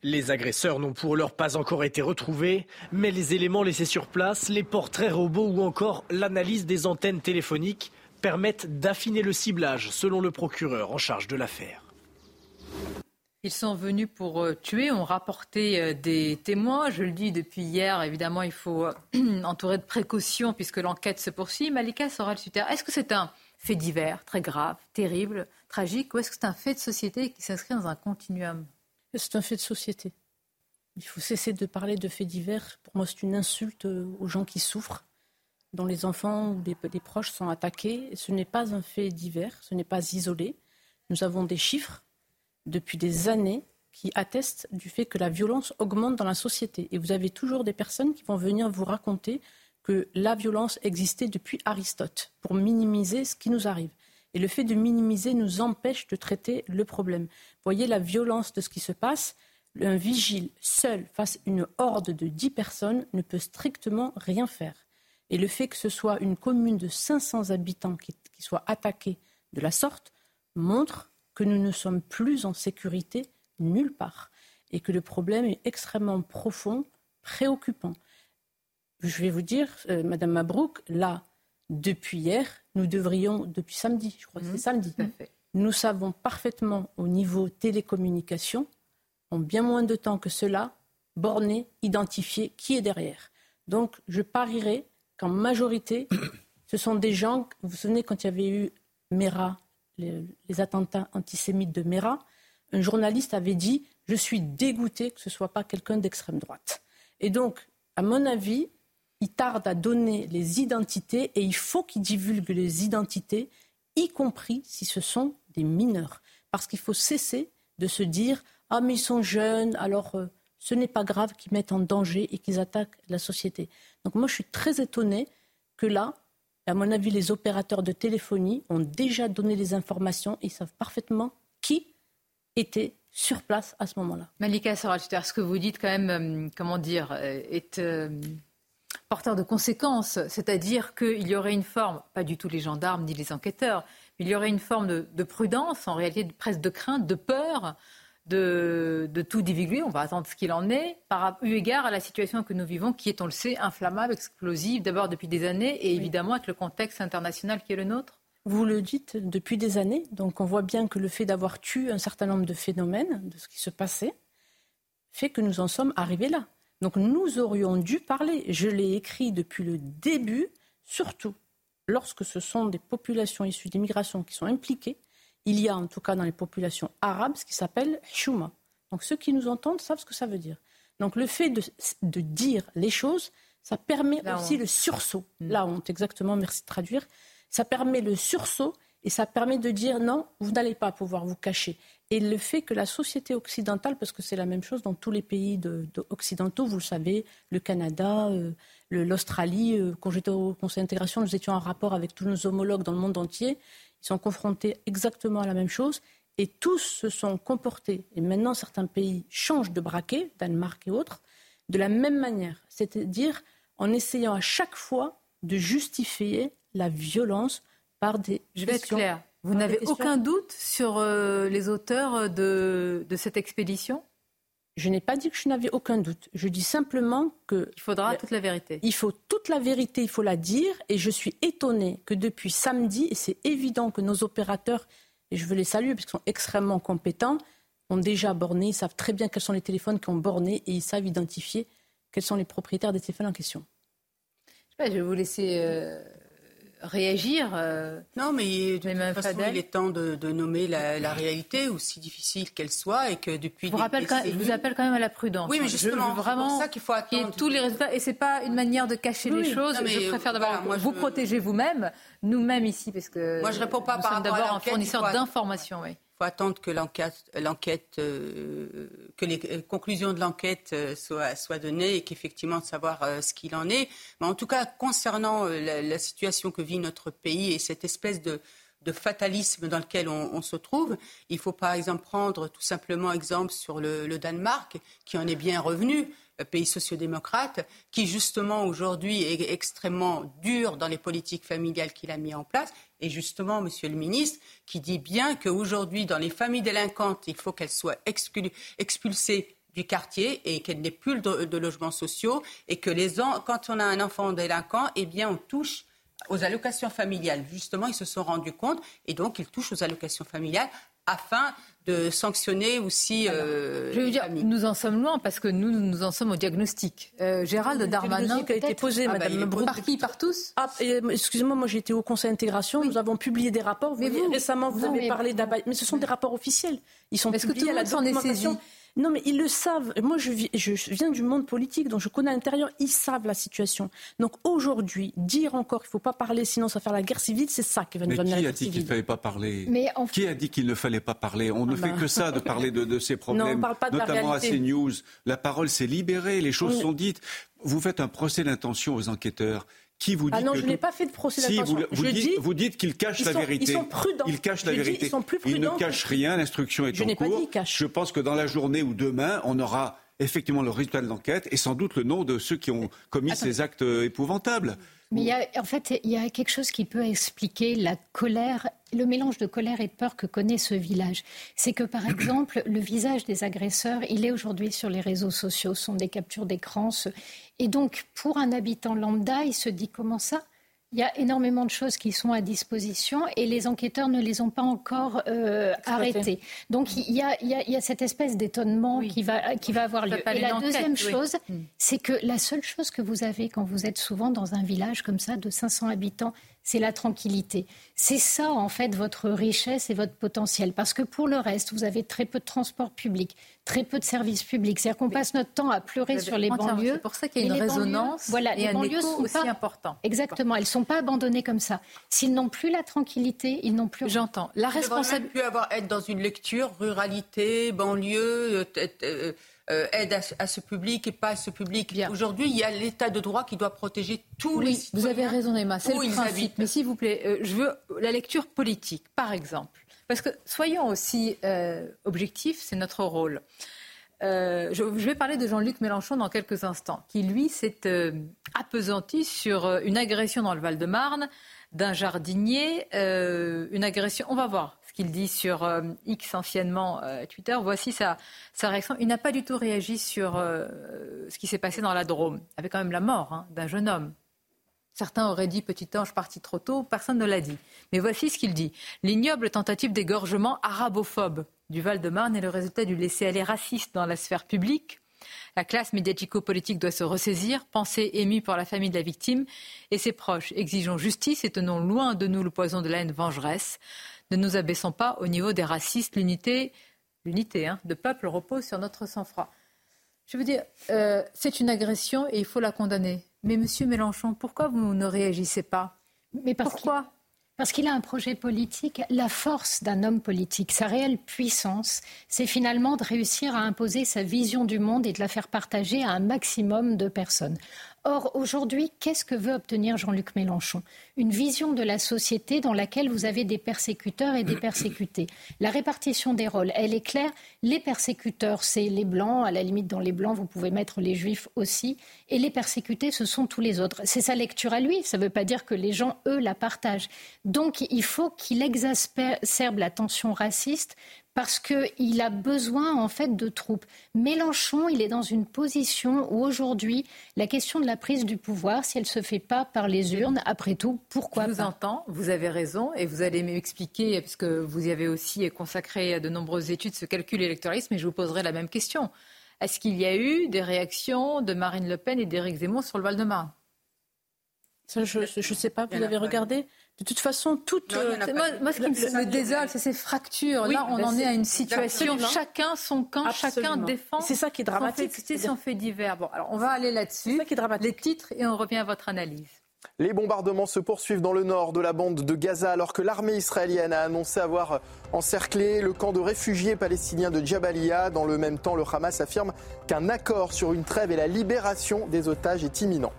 Les agresseurs n'ont pour l'heure pas encore été retrouvés, mais les éléments laissés sur place, les portraits robots ou encore l'analyse des antennes téléphoniques permettent d'affiner le ciblage selon le procureur en charge de l'affaire. Ils sont venus pour euh, tuer, ont rapporté euh, des témoins. Je le dis depuis hier, évidemment, il faut euh, entourer de précautions puisque l'enquête se poursuit. Malika Soral-Suter, est-ce que c'est un fait divers, très grave, terrible, tragique, ou est-ce que c'est un fait de société qui s'inscrit dans un continuum? C'est un fait de société. Il faut cesser de parler de faits divers. Pour moi, c'est une insulte aux gens qui souffrent, dont les enfants ou les, les proches sont attaqués. Ce n'est pas un fait divers, ce n'est pas isolé. Nous avons des chiffres depuis des années qui attestent du fait que la violence augmente dans la société. Et vous avez toujours des personnes qui vont venir vous raconter que la violence existait depuis Aristote pour minimiser ce qui nous arrive. Et le fait de minimiser nous empêche de traiter le problème. Voyez la violence de ce qui se passe. Un vigile seul face à une horde de 10 personnes ne peut strictement rien faire. Et le fait que ce soit une commune de 500 habitants qui soit attaquée de la sorte montre que nous ne sommes plus en sécurité nulle part et que le problème est extrêmement profond, préoccupant. Je vais vous dire, euh, Madame Mabrouk, là, depuis hier, nous devrions, depuis samedi, je crois que c'est mmh, samedi, nous savons parfaitement au niveau télécommunication, en bien moins de temps que cela, borner, identifier qui est derrière. Donc, je parierais qu'en majorité, ce sont des gens, vous vous souvenez quand il y avait eu Mera les, attentats antisémites de Mera, un journaliste avait dit Je suis dégoûté que ce ne soit pas quelqu'un d'extrême droite. Et donc, à mon avis, il tarde à donner les identités et il faut qu'il divulgue les identités, y compris si ce sont des mineurs. Parce qu'il faut cesser de se dire Ah, mais ils sont jeunes, alors euh, ce n'est pas grave qu'ils mettent en danger et qu'ils attaquent la société. Donc, moi, je suis très étonnée que là, à mon avis, les opérateurs de téléphonie ont déjà donné les informations. Ils savent parfaitement qui était sur place à ce moment-là. Malika Soralchter, ce que vous dites quand même, euh, comment dire, euh, est euh, porteur de conséquences. C'est-à-dire qu'il y aurait une forme, pas du tout les gendarmes ni les enquêteurs, mais il y aurait une forme de, prudence, en réalité presque de crainte, de peur de, tout divulguer. On va attendre ce qu'il en est, par eu égard à la situation que nous vivons, qui est, on le sait, inflammable, explosive, d'abord depuis des années, et évidemment avec le contexte international qui est le nôtre. Vous le dites depuis des années, donc on voit bien que le fait d'avoir tué un certain nombre de phénomènes, de ce qui se passait, fait que nous en sommes arrivés là. Donc nous aurions dû parler. Je l'ai écrit depuis le début, surtout lorsque ce sont des populations issues d'immigration qui sont impliquées. Il y a en tout cas dans les populations arabes ce qui s'appelle chouma. Donc ceux qui nous entendent savent ce que ça veut dire. Donc le fait de, dire les choses, ça permet aussi le sursaut. Mm. La honte, exactement, merci de traduire. Ça permet le sursaut et ça permet de dire non, vous n'allez pas pouvoir vous cacher. Et le fait que la société occidentale, parce que c'est la même chose dans tous les pays de, occidentaux, vous le savez, le Canada, euh, l'Australie, euh, quand j'étais au Conseil d'intégration, nous étions en rapport avec tous nos homologues dans le monde entier. Ils sont confrontés exactement à la même chose et tous se sont comportés. Et maintenant, certains pays changent de braquet, Danemark et autres, de la même manière. C'est-à-dire en essayant à chaque fois de justifier la violence par des. Je vais être clair. Vous n'avez aucun doute sur euh, les auteurs de, de cette expédition? Je n'ai pas dit que je n'avais aucun doute. Je dis simplement que. Il faudra toute la vérité. Il faut toute la vérité, il faut la dire. Et je suis étonnée que depuis samedi, et c'est évident que nos opérateurs, et je veux les saluer parce qu'ils sont extrêmement compétents, ont déjà borné, ils savent très bien quels sont les téléphones qui ont borné et ils savent identifier quels sont les propriétaires des téléphones en question. Je, vais vous laisser. Euh, réagir. Euh, non, mais de toute façon, il est temps de, nommer la, réalité, aussi difficile qu'elle soit, et que depuis. Je vous, rappelle quand, je vous appelle quand même à la prudence. Oui, mais justement, c'est vraiment ça qu'il faut attendre. tous les résultats, et c'est pas une manière de cacher les choses. je préfère d'abord vous protéger vous-même, nous-mêmes ici, parce que. Moi, je réponds pas nous par sommes d'abord un fournisseur d'informations, oui. Il faut attendre que l'enquête, euh, que les conclusions de l'enquête euh, soient, données et qu'effectivement de savoir euh, ce qu'il en est. Mais en tout cas, concernant la, situation que vit notre pays et cette espèce de, fatalisme dans lequel on, se trouve, il faut par exemple prendre tout simplement exemple sur le, le Danemark, qui en est bien revenu pays sociodémocrate, qui justement aujourd'hui est extrêmement dur dans les politiques familiales qu'il a mis en place. Et justement, Monsieur le ministre, qui dit bien qu'aujourd'hui, dans les familles délinquantes, il faut qu'elles soient expulsées du quartier et qu'elles n'aient plus de, logements sociaux et que quand on a un enfant délinquant, eh bien, on touche aux allocations familiales. Justement, ils se sont rendus compte et donc ils touchent aux allocations familiales afin de sanctionner aussi. Euh, je veux dire, nous en sommes loin parce que nous, nous en sommes au diagnostic. Euh, Gérald Darmanin. qui a été posé, ah, Madame bah, Par qui Par tous ah, Excusez-moi, moi j'ai été au Conseil d'intégration. Nous avons publié des rapports. mais vous, récemment, vous, avez parlé d'Abay. Mais ce sont des rapports officiels. Ils sont publiés que tout à la documentation. Non, mais ils le savent. Moi, je, viens du monde politique, donc je connais à l'intérieur. Ils savent la situation. Donc aujourd'hui, dire encore qu'il ne faut pas parler, sinon ça va faire la guerre civile, c'est ça qui va nous amener à la guerre civile. Qui a dit qu'il ne fallait pas parler Qui a dit qu'il ne fallait pas parler? On ne ah fait bah. que ça, de parler de, ces problèmes, non, pas de notamment à CNews. La parole s'est libérée, les choses sont dites. Vous faites un procès d'intention aux enquêteurs qui vous dit ah non, je n'ai pas fait de procès si, vous, vous, dites, vous dites qu'ils cachent la vérité. Ils sont prudents. Ils cachent la vérité. ils, sont plus ils ne cachent rien, l'instruction est je en cours. Pas dit cache. Je pense que dans la journée ou demain, on aura effectivement le résultat de l'enquête et sans doute le nom de ceux qui ont commis ces actes épouvantables. Mais il y a, en fait, il y a quelque chose qui peut expliquer la colère, le mélange de colère et de peur que connaît ce village. C'est que, par exemple, le visage des agresseurs, il est aujourd'hui sur les réseaux sociaux, ce sont des captures d'écran. Et donc, pour un habitant lambda, il se dit comment ça il y a énormément de choses qui sont à disposition et les enquêteurs ne les ont pas encore euh, arrêtées. Donc il y, a, il, y a, cette espèce d'étonnement qui, va, qui va avoir lieu. Et la deuxième chose, hmm. c'est que la seule chose que vous avez quand vous êtes souvent dans un village comme ça de 500 habitants, c'est la tranquillité. C'est ça, en fait, votre richesse et votre potentiel. Parce que pour le reste, vous avez très peu de transport public, très peu de services publics. C'est-à-dire qu'on passe notre temps à pleurer sur les banlieues. C'est pour ça qu'il y a une résonance voilà, et les un banlieues sont aussi pas, important. Exactement. Elles ne sont pas abandonnées comme ça. S'ils n'ont plus la tranquillité, ils n'ont plus... J'entends. La responsabilité... plus avoir, être dans une lecture ruralité, banlieue... Euh, euh, euh, aide à, ce public et pas à ce public. Aujourd'hui, il y a l'état de droit qui doit protéger tous les citoyens. Vous avez raison, Emma, c'est le principe. Mais s'il vous plaît, euh, je veux la lecture politique, par exemple. Parce que soyons aussi euh, objectifs, c'est notre rôle. Euh, je, vais parler de Jean-Luc Mélenchon dans quelques instants, qui lui s'est appesanti sur une agression dans le Val-de-Marne d'un jardinier, une agression. On va voir qu'il dit sur X anciennement Twitter. Voici sa, réaction. Il n'a pas du tout réagi sur ce qui s'est passé dans la Drôme, avec quand même la mort hein, d'un jeune homme Certains auraient dit petit ange parti trop tôt, personne ne l'a dit. Mais voici ce qu'il dit. L'ignoble tentative d'égorgement arabophobe du Val-de-Marne est le résultat du laisser-aller raciste dans la sphère publique. La classe médiatico-politique doit se ressaisir, penser émue pour la famille de la victime et ses proches. Exigeons justice et tenons loin de nous le poison de la haine vengeresse. Ne nous abaissons pas au niveau des racistes. L'unité, l'unité hein, de peuple repose sur notre sang-froid. Je veux dire, euh, c'est une agression et il faut la condamner. Mais Monsieur Mélenchon, pourquoi vous ne réagissez pas? Mais Pourquoi? Parce qu'il a un projet politique. La force d'un homme politique, sa réelle puissance, c'est finalement de réussir à imposer sa vision du monde et de la faire partager à un maximum de personnes. Or, aujourd'hui, qu'est-ce que veut obtenir Jean-Luc Mélenchon? Une vision de la société dans laquelle vous avez des persécuteurs et des persécutés. La répartition des rôles, elle est claire. Les persécuteurs, c'est les Blancs. À la limite, dans les Blancs, vous pouvez mettre les Juifs aussi. Et les persécutés, ce sont tous les autres. C'est sa lecture à lui. Ça ne veut pas dire que les gens, eux, la partagent. Donc, il faut qu'il exacerbe la tension raciste parce qu'il a besoin en fait de troupes. Mélenchon, il est dans une position où aujourd'hui, la question de la prise du pouvoir, si elle ne se fait pas par les urnes, après tout, pourquoi Je vous entends, vous avez raison, et vous allez m'expliquer, puisque vous y avez aussi consacré de nombreuses études ce calcul électoralisme, et je vous poserai la même question. Est-ce qu'il y a eu des réactions de Marine Le Pen et d'Éric Zemmour sur le Val-de-Marne? Je ne sais pas, vous avez regardé de toute façon, toute. Euh, moi, ce qui me, désole, c'est ces fractures. Là, on en est à une situation. Chacun son camp, chacun défend. C'est ça qui est dramatique. C'est son fait divers. Bon, alors on va aller là-dessus. Les titres et on revient à votre analyse. Les bombardements se poursuivent dans le nord de la bande de Gaza alors que l'armée israélienne a annoncé avoir encerclé le camp de réfugiés palestiniens de Jabalia. Dans le même temps, le Hamas affirme qu'un accord sur une trêve et la libération des otages est imminent.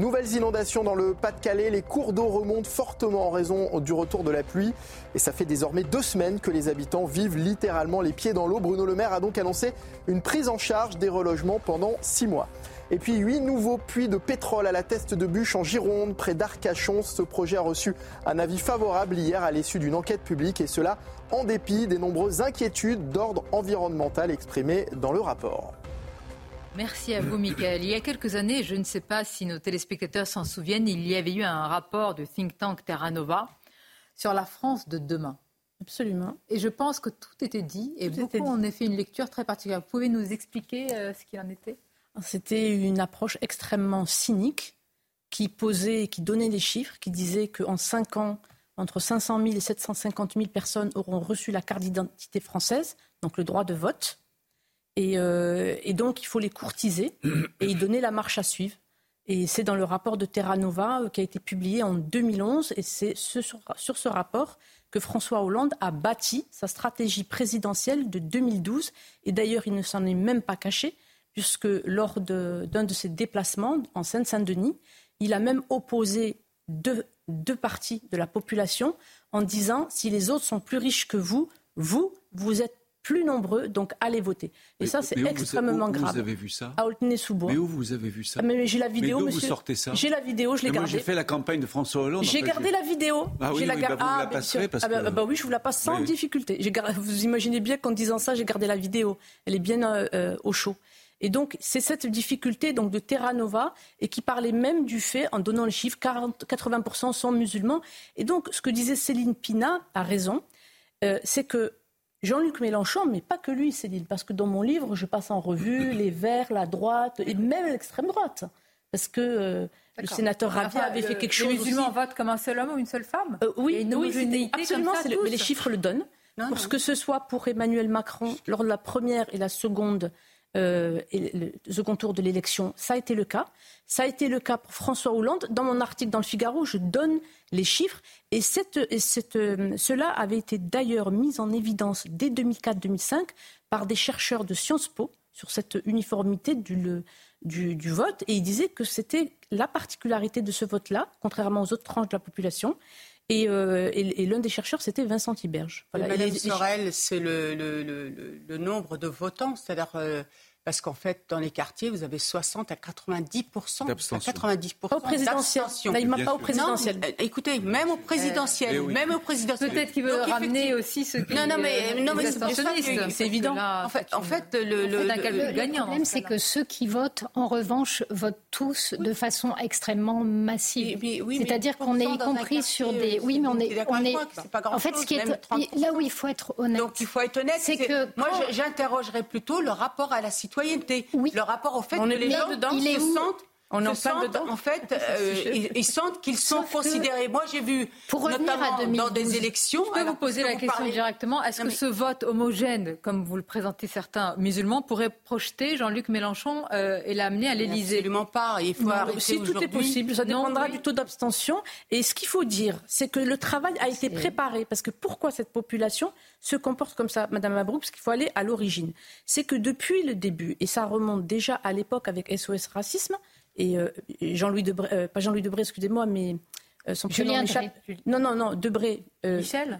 Nouvelles inondations dans le Pas-de-Calais. Les cours d'eau remontent fortement en raison du retour de la pluie. Et ça fait désormais deux semaines que les habitants vivent littéralement les pieds dans l'eau. Bruno Le Maire a donc annoncé une prise en charge des relogements pendant six mois. Et puis huit nouveaux puits de pétrole à la teste de bûche en Gironde, près d'Arcachon. Ce projet a reçu un avis favorable hier à l'issue d'une enquête publique et cela en dépit des nombreuses inquiétudes d'ordre environnemental exprimées dans le rapport. Merci à vous, Michael. Il y a quelques années, je ne sais pas si nos téléspectateurs s'en souviennent, il y avait eu un rapport du think tank Terra Nova sur la France de demain. Absolument. Et je pense que tout était dit et beaucoup ont fait une lecture très particulière. Vous pouvez nous expliquer euh, ce qu'il en était? C'était une approche extrêmement cynique qui posait, qui donnait des chiffres, qui disait qu'en 5 ans, entre 500 000 et 750 000 personnes auront reçu la carte d'identité française, donc le droit de vote. Euh, et, donc, il faut les courtiser et y donner la marche à suivre. Et c'est dans le rapport de Terra Nova euh, qui a été publié en 2011. Et c'est sur, ce rapport que François Hollande a bâti sa stratégie présidentielle de 2012. Et d'ailleurs, il ne s'en est même pas caché, puisque lors d'un de, ses déplacements en Seine-Saint-Denis, il a même opposé deux, deux parties de la population en disant si les autres sont plus riches que vous, vous, vous êtes plus nombreux, donc allez voter. Et ça, c'est extrêmement vous, grave. Vous avez vu ça À Aultenay-sous-Bois. Mais où vous avez vu ça ah, Mais j'ai la vidéo, mais monsieur. vous sortez ça J'ai la vidéo, je l'ai gardée. Moi, j'ai fait la campagne de François Hollande. J'ai gardé la vidéo. Ah oui, la oui bah, vous ah, la passerez parce ah, bah, que... bah, oui, je vous la passe sans difficulté. Vous imaginez bien qu'en disant ça, j'ai gardé la vidéo. Elle est bien euh, euh, au chaud. Et donc, c'est cette difficulté donc, de Terra Nova et qui parlait même du fait, en donnant les chiffres, 40, 80% sont musulmans. Et donc, ce que disait Céline Pina a raison, euh, c'est que Jean-Luc Mélenchon, mais pas que lui, Céline, parce que dans mon livre, je passe en revue les Verts, la droite et même l'extrême droite. Parce que euh, le sénateur Rabia avait fait quelque chose. Les musulmans votent comme un seul homme ou une seule femme euh, Oui, oui absolument, mais les chiffres le donnent. pour ce que ce soit pour Emmanuel Macron, lors de la première et la seconde euh, le second tour de l'élection, ça a été le cas. Ça a été le cas pour François Hollande. Dans mon article dans le Figaro, je donne les chiffres. Et, euh, cela avait été d'ailleurs mis en évidence dès 2004-2005 par des chercheurs de Sciences Po sur cette uniformité du, du vote. Et ils disaient que c'était la particularité de ce vote-là, contrairement aux autres tranches de la population, Et, l'un des chercheurs, c'était Vincent Tiberge. Voilà. Madame Sorel, c'est le, le, nombre de votants, c'est-à-dire parce qu'en fait, dans les quartiers, vous avez 60 à 90 à 90 Pas au présidentiel. pas au présidentiel. Euh, écoutez, même au présidentiel, eh même au présidentiel. Peut-être qu'il veut ramener aussi ceux qui. Non, non, mais, non, mais c'est évident. en fait, en fait, le, le, le, gagnant. problème, c'est que ceux qui votent, en revanche, votent tous de façon extrêmement massive. C'est-à-dire qu'on est y compris sur des. Oui, mais on est, on est. En fait, ce qui est là où il faut être honnête. Donc, il faut être honnête. C'est que moi, j'interrogerais plutôt le rapport à la citoyenneté citoyenneté. Oui. Le rapport au fait que les gens dedans se sentent on en sentent, en fait, euh, ils, sentent qu'ils sont considérés. Moi, j'ai vu, pour notamment à dans des élections. Je peux vous poser la question directement. Est-ce que ce vote homogène, comme vous le présentez certains musulmans, pourrait projeter Jean-Luc Mélenchon euh, et l'amener à l'Élysée? Absolument pas. Il faut arrêter Si tout est possible, ça dépendra du taux d'abstention. Et ce qu'il faut dire, c'est que le travail a été préparé. Parce que pourquoi cette population se comporte comme ça, Madame Mabrouk Parce qu'il faut aller à l'origine. C'est que depuis le début, et ça remonte déjà à l'époque avec SOS Racisme, et euh, Jean-Louis Debré, euh, pas Jean-Louis Debré, excusez-moi, mais euh, son Julien Non, non, non, Debré.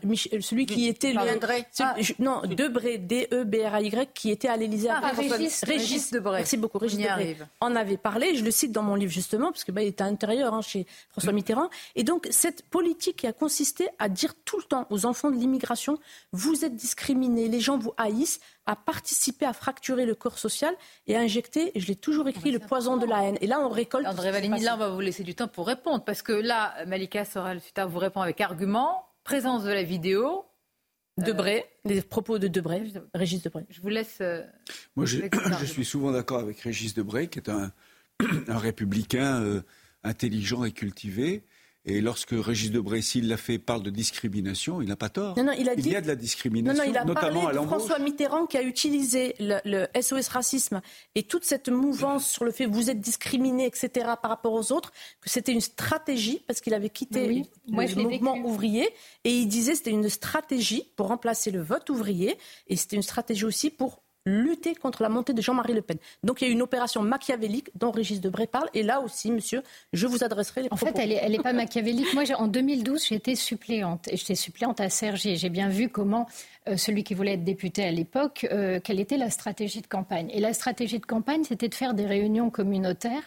Michel, Celui qui était le. Ah. Non, Debré, D-E-B-R-A-Y, qui était à l'Élysée ah, Régis, Régis, Debré. Merci beaucoup, Régis Debré. En avait parlé, je le cite dans mon livre justement, parce que bah, il était à l'intérieur hein, chez François Mitterrand. Et donc, cette politique qui a consisté à dire tout le temps aux enfants de l'immigration vous êtes discriminés, les gens vous haïssent, a participé à fracturer le corps social et à injecter, je l'ai toujours écrit, le poison de la haine. Et là, on récolte. André Valigny, là, on va vous laisser du temps pour répondre, parce que là, Malika Sorel vous répond avec argument, présence de la vidéo. Debré, les propos de Debré, Régis Debré. Je vous laisse. Euh, Moi, je, suis souvent d'accord avec Régis Debré, qui est un, républicain euh, intelligent et cultivé. Et lorsque Régis Debray, s'il l'a fait, parle de discrimination, il n'a pas tort. Non, non, il, a il y a de la discrimination, non, non, il a notamment parlé de François Mitterrand qui a utilisé le, SOS racisme et toute cette mouvance sur le fait que vous êtes discriminé, etc., par rapport aux autres, que c'était une stratégie parce qu'il avait quitté le mouvement ouvrier et il disait que c'était une stratégie pour remplacer le vote ouvrier et c'était une stratégie aussi pour lutter contre la montée de Jean-Marie Le Pen. Donc il y a une opération machiavélique dont Régis Debray parle. Et là aussi, monsieur, je vous adresserai les En fait, elle n'est pas machiavélique. Moi, en 2012, j'étais suppléante. Et j'étais suppléante à Sergi. J'ai bien vu comment euh, celui qui voulait être député à l'époque, euh, quelle était la stratégie de campagne. Et la stratégie de campagne, c'était de faire des réunions communautaires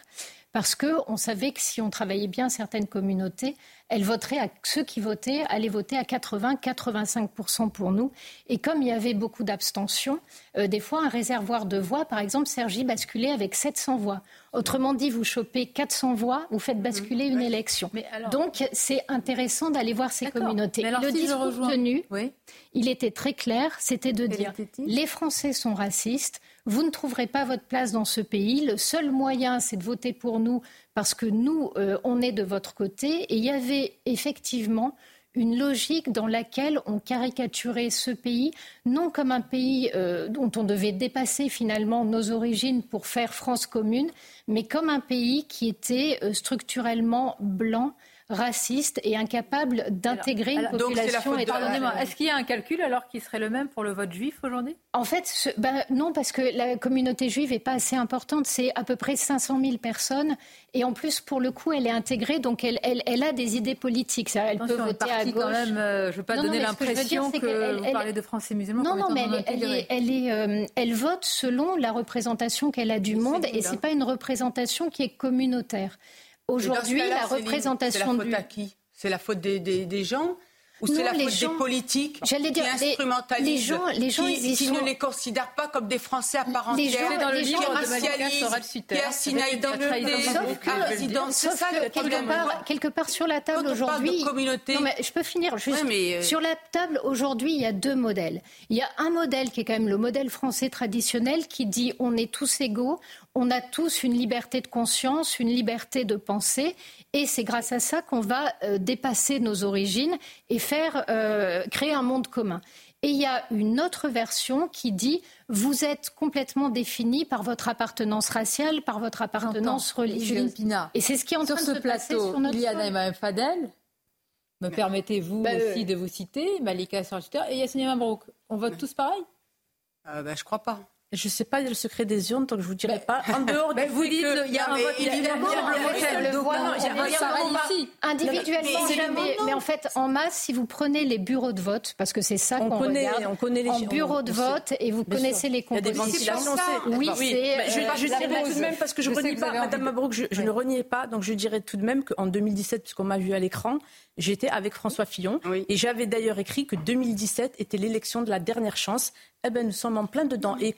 parce qu'on savait que si on travaillait bien certaines communautés, elles voteraient à ceux qui votaient, allaient voter à 80-85% pour nous. Et comme il y avait beaucoup d'abstention, euh, des fois un réservoir de voix, par exemple, Sergi basculait avec 700 voix. Autrement dit, vous chopez 400 voix, vous faites basculer une élection. Donc c'est intéressant d'aller voir ces communautés. Le discours tenu, il était très clair, c'était de dire les Français sont racistes, vous ne trouverez pas votre place dans ce pays. Le seul moyen, c'est de voter pour nous parce que nous, euh, on est de votre côté. Et il y avait effectivement une logique dans laquelle on caricaturait ce pays, non comme un pays euh, dont on devait dépasser finalement nos origines pour faire France commune, mais comme un pays qui était euh, structurellement blanc, raciste et incapable d'intégrer une population. Est-ce qu'il y a un calcul alors qui serait le même pour le vote juif aujourd'hui? En fait, ben, non, parce que la communauté juive n'est pas assez importante. C'est à peu près 500 000 personnes. Et en plus, pour le coup, elle est intégrée, donc elle, elle, a des idées politiques. Elle peut voter à gauche. Quand même, euh, je ne veux pas donner l'impression que, que vous parlez de Français musulmans. Non, non, mais elle, est, euh, elle, vote selon la représentation qu'elle a du monde, et ce n'est pas une représentation qui est communautaire. Aujourd'hui, la représentation C'est la faute à qui? C'est la faute des, des, des gens ou c'est la faute des politiques qui instrumentalisent, les gens, les gens qui, qui ne les considèrent pas comme des Français à part entière, gens, dans le qui racialisent, qui assignent à Sauf que quelque part, quelque part sur la table aujourd'hui, non mais je peux finir. Juste, mais euh, Sur la table aujourd'hui, il y a deux modèles. Il y a un modèle qui est quand même le modèle français traditionnel qui dit on est tous égaux, on a tous une liberté de conscience, une liberté de penser, et c'est grâce à ça qu'on va euh, dépasser nos origines et faire euh, créer un monde commun. Et il y a une autre version qui dit vous êtes complètement défini par votre appartenance raciale, par votre appartenance religieuse. Et c'est ce qui est en train de se plateau, sur notre il y a Naïma Fadel. Me permettez-vous bah, aussi euh, de vous citer Malika Sarchiter et Yassine Mabrouk. On vote tous pareil? Euh, bah, Je crois pas. Je ne sais pas le secret des urnes, donc je ne vous dirai pas. En dehors mais vous dites, il y a un vote évidemment. Individuellement, jamais. Mais en fait, en masse, si vous prenez les bureaux de vote, parce que c'est ça qu'on regarde. On connaît les En bureau de vote, et vous connaissez les compositions. Oui, c'est. Je dirais tout de même, parce que je ne renie pas, Madame Mabrouk, je ne reniais pas, donc je dirais tout de même qu'en 2017, puisqu'on m'a vu à l'écran, j'étais avec François Fillon. Et j'avais d'ailleurs écrit que 2017 était l'élection de la dernière chance eh ben, nous sommes en plein dedans. Et,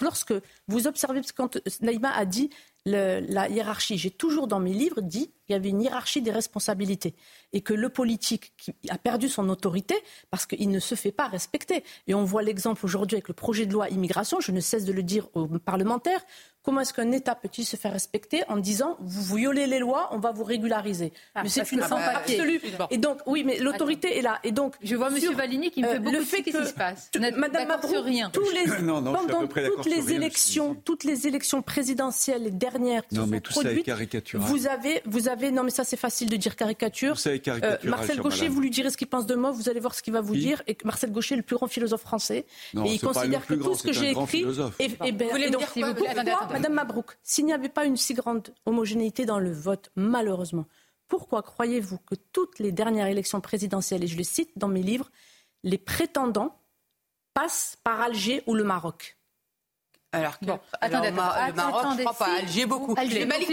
lorsque vous observez, parce que quand Naïma a dit la hiérarchie, j'ai toujours dans mes livres dit qu'il y avait une hiérarchie des responsabilités et que le politique qui a perdu son autorité parce qu'il ne se fait pas respecter. Et on voit l'exemple aujourd'hui avec le projet de loi immigration, je ne cesse de le dire aux parlementaires, Comment est-ce qu'un État peut-il se faire respecter en disant vous violez les lois, on va vous régulariser? Ah, Mais c'est une sans absolue. Et donc oui, mais l'autorité est là. Et donc je vois Monsieur Valigny qui me fait euh, beaucoup le fait que, qui se passe. Madame Mabrouk, rien. Tous les, pendant toutes les élections, toutes les élections présidentielles les dernières qui non, mais sont produites, vous avez, vous avez, non mais ça c'est facile de dire caricature. Euh, Marcel Gaucher, vous lui direz ce qu'il pense de moi, vous allez voir ce qu'il va vous dire. Et Marcel Gaucher est le plus grand philosophe français. et il considère que tout ce que j'ai écrit. Et, Madame Mabrouk, s'il n'y avait pas une si grande homogénéité dans le vote, malheureusement, pourquoi croyez-vous que toutes les dernières élections présidentielles, et je le cite dans mes livres, les prétendants passent par Alger ou le Maroc? Alors, bon, attendez, le Maroc, attendez, je crois pas. Alger, beaucoup. Alger, Madame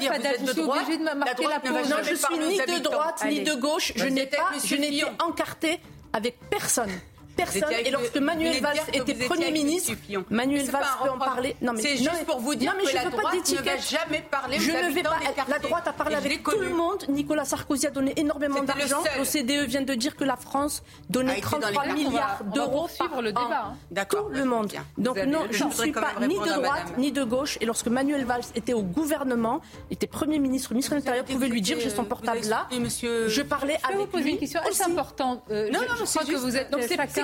Fada, je suis obligée de marquer la. Non, je suis ni de droite ni de gauche. Je n'ai pas, je n'ai encarté avec personne personne. Et lorsque Manuel Valls était Premier ministre, Manuel Valls peut en parler. Non, mais c'est juste pour vous dire que la droite ne va jamais parler Je ne vais pas. La droite a parlé avec tout le monde. Nicolas Sarkozy a donné énormément d'argent. L'OCDE vient de dire que la France donnait 33 milliards d'euros suivre le débat. Tout le monde. Donc non, je ne suis pas ni de droite ni de gauche. Et lorsque Manuel Valls était au gouvernement, était Premier ministre, ministre de l'Intérieur, pouvait lui dire j'ai son portable là. Je parlais avec lui. une question assez importante. Euh, non, non, je crois que vous êtes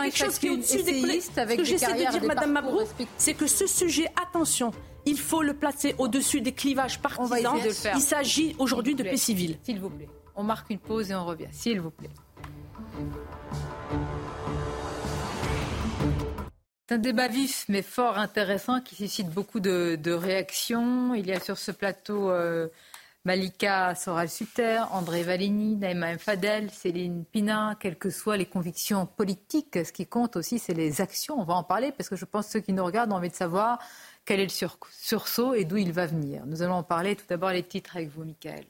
quelque chose qui est au-dessus des Ce que j'essaie de dire, Madame Mabrouk, c'est que ce sujet, attention, il faut le placer au-dessus des clivages partisans. Il s'agit aujourd'hui de paix civile. S'il vous plaît. On marque une pause et on revient. S'il vous plaît. C'est un débat vif mais fort intéressant qui suscite beaucoup de, réactions. Il y a sur ce plateau euh, Malika Soral-Sutter, André Valigny, Naïma Fadel, Céline Pina, quelles que soient les convictions politiques, ce qui compte aussi, c'est les actions. On va en parler parce que je pense que ceux qui nous regardent ont envie de savoir quel est le sursaut et d'où il va venir. Nous allons en parler tout d'abord les titres avec vous, Michael.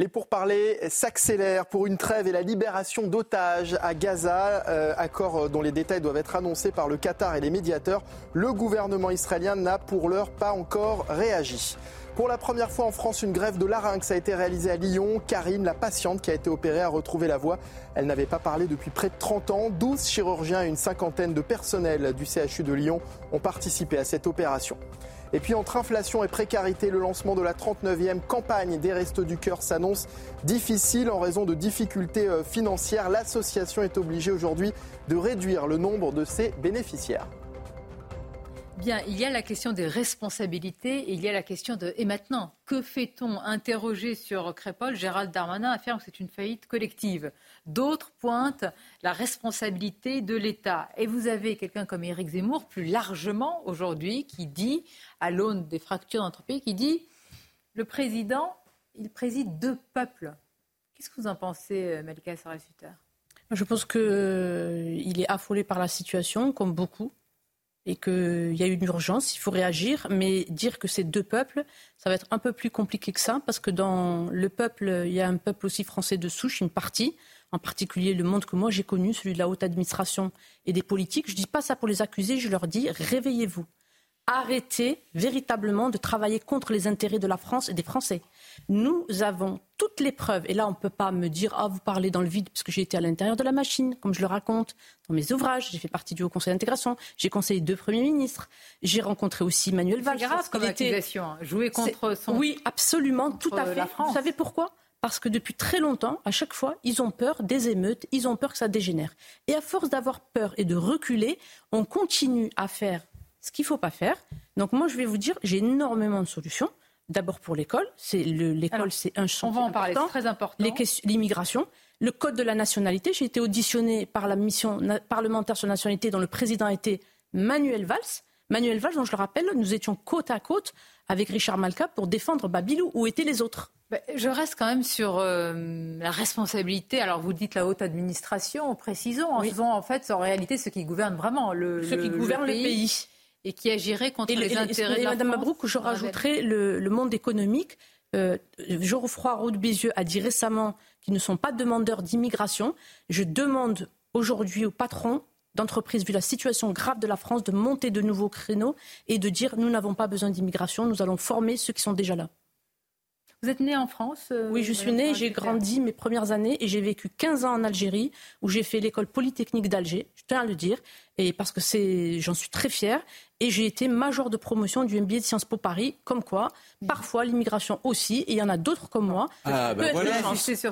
Les pourparlers s'accélèrent pour une trêve et la libération d'otages à Gaza, euh, accord dont les détails doivent être annoncés par le Qatar et les médiateurs. Le gouvernement israélien n'a pour l'heure pas encore réagi. Pour la première fois en France, une grève de larynx a été réalisée à Lyon. Karine, la patiente qui a été opérée, a retrouvé la voix. Elle n'avait pas parlé depuis près de 30 ans. 12 chirurgiens et une cinquantaine de personnels du CHU de Lyon ont participé à cette opération. Et puis entre inflation et précarité, le lancement de la 39e campagne des Restos du Cœur s'annonce difficile en raison de difficultés euh, financières. L'association est obligée aujourd'hui de réduire le nombre de ses bénéficiaires. Bien, il y a la question des responsabilités et il y a la question de et maintenant, que fait-on? Interrogé sur Crépol, Gérald Darmanin affirme que c'est une faillite collective. D'autres pointent la responsabilité de l'État. Et vous avez quelqu'un comme Éric Zemmour, plus largement aujourd'hui, qui dit, à l'aune des fractures dans notre pays, qui dit le président, il préside deux peuples. Qu'est-ce que vous en pensez, Malika Sarah-Sutter? Je pense qu'il euh, est affolé par la situation, comme beaucoup et qu'il y a une urgence, il faut réagir, mais dire que c'est deux peuples, ça va être un peu plus compliqué que ça, parce que dans le peuple, il y a un peuple aussi français de souche, une partie, en particulier le monde que moi j'ai connu, celui de la haute administration et des politiques. Je ne dis pas ça pour les accuser, je leur dis réveillez-vous. Arrêtez véritablement de travailler contre les intérêts de la France et des Français. Nous avons toutes les preuves, et là on ne peut pas me dire ah vous parlez dans le vide parce que j'ai été à l'intérieur de la machine, comme je le raconte dans mes ouvrages, j'ai fait partie du Haut Conseil d'intégration, j'ai conseillé deux premiers ministres, j'ai rencontré aussi Manuel Valls. C'est grave comme accusation, hein. jouer contre son. Oui, absolument, tout à fait. Vous savez pourquoi? Parce que depuis très longtemps, à chaque fois, ils ont peur des émeutes, ils ont peur que ça dégénère. Et à force d'avoir peur et de reculer, on continue à faire ce qu'il ne faut pas faire. Donc moi, je vais vous dire, j'ai énormément de solutions. D'abord pour l'école, c'est l'école, c'est un champ. On va en parler, c'est très important. L'immigration, le code de la nationalité. J'ai été auditionné par la mission parlementaire sur la nationalité dont le président était Manuel Valls. Manuel Valls, dont je le rappelle, nous étions côte à côte avec Richard Malka pour défendre Babilou. Où étaient les autres bah, je reste quand même sur euh, la responsabilité. Alors vous dites la haute administration, précisons. En faisant en fait en réalité ceux qui gouvernent vraiment le, ceux qui gouvernent le pays. Et qui agirait contre les, intérêts de la Madame Mabrouk, je rajouterai le, monde économique. Euh, Geoffroy Roux Bézieux a dit récemment qu'ils ne sont pas demandeurs d'immigration. Je demande aujourd'hui aux patrons d'entreprises, vu la situation grave de la France, de monter de nouveaux créneaux et de dire nous n'avons pas besoin d'immigration, nous allons former ceux qui sont déjà là. Vous êtes née en France euh, Oui, je suis née, j'ai grandi mes premières années et j'ai vécu 15 ans en Algérie où j'ai fait l'école polytechnique d'Alger, je tiens à le dire, et parce que c'est, j'en suis très fière. Et j'ai été major de promotion du MBA de Sciences Po Paris, comme quoi, parfois l'immigration aussi, et il y en a d'autres comme moi. Ah, ben voilà,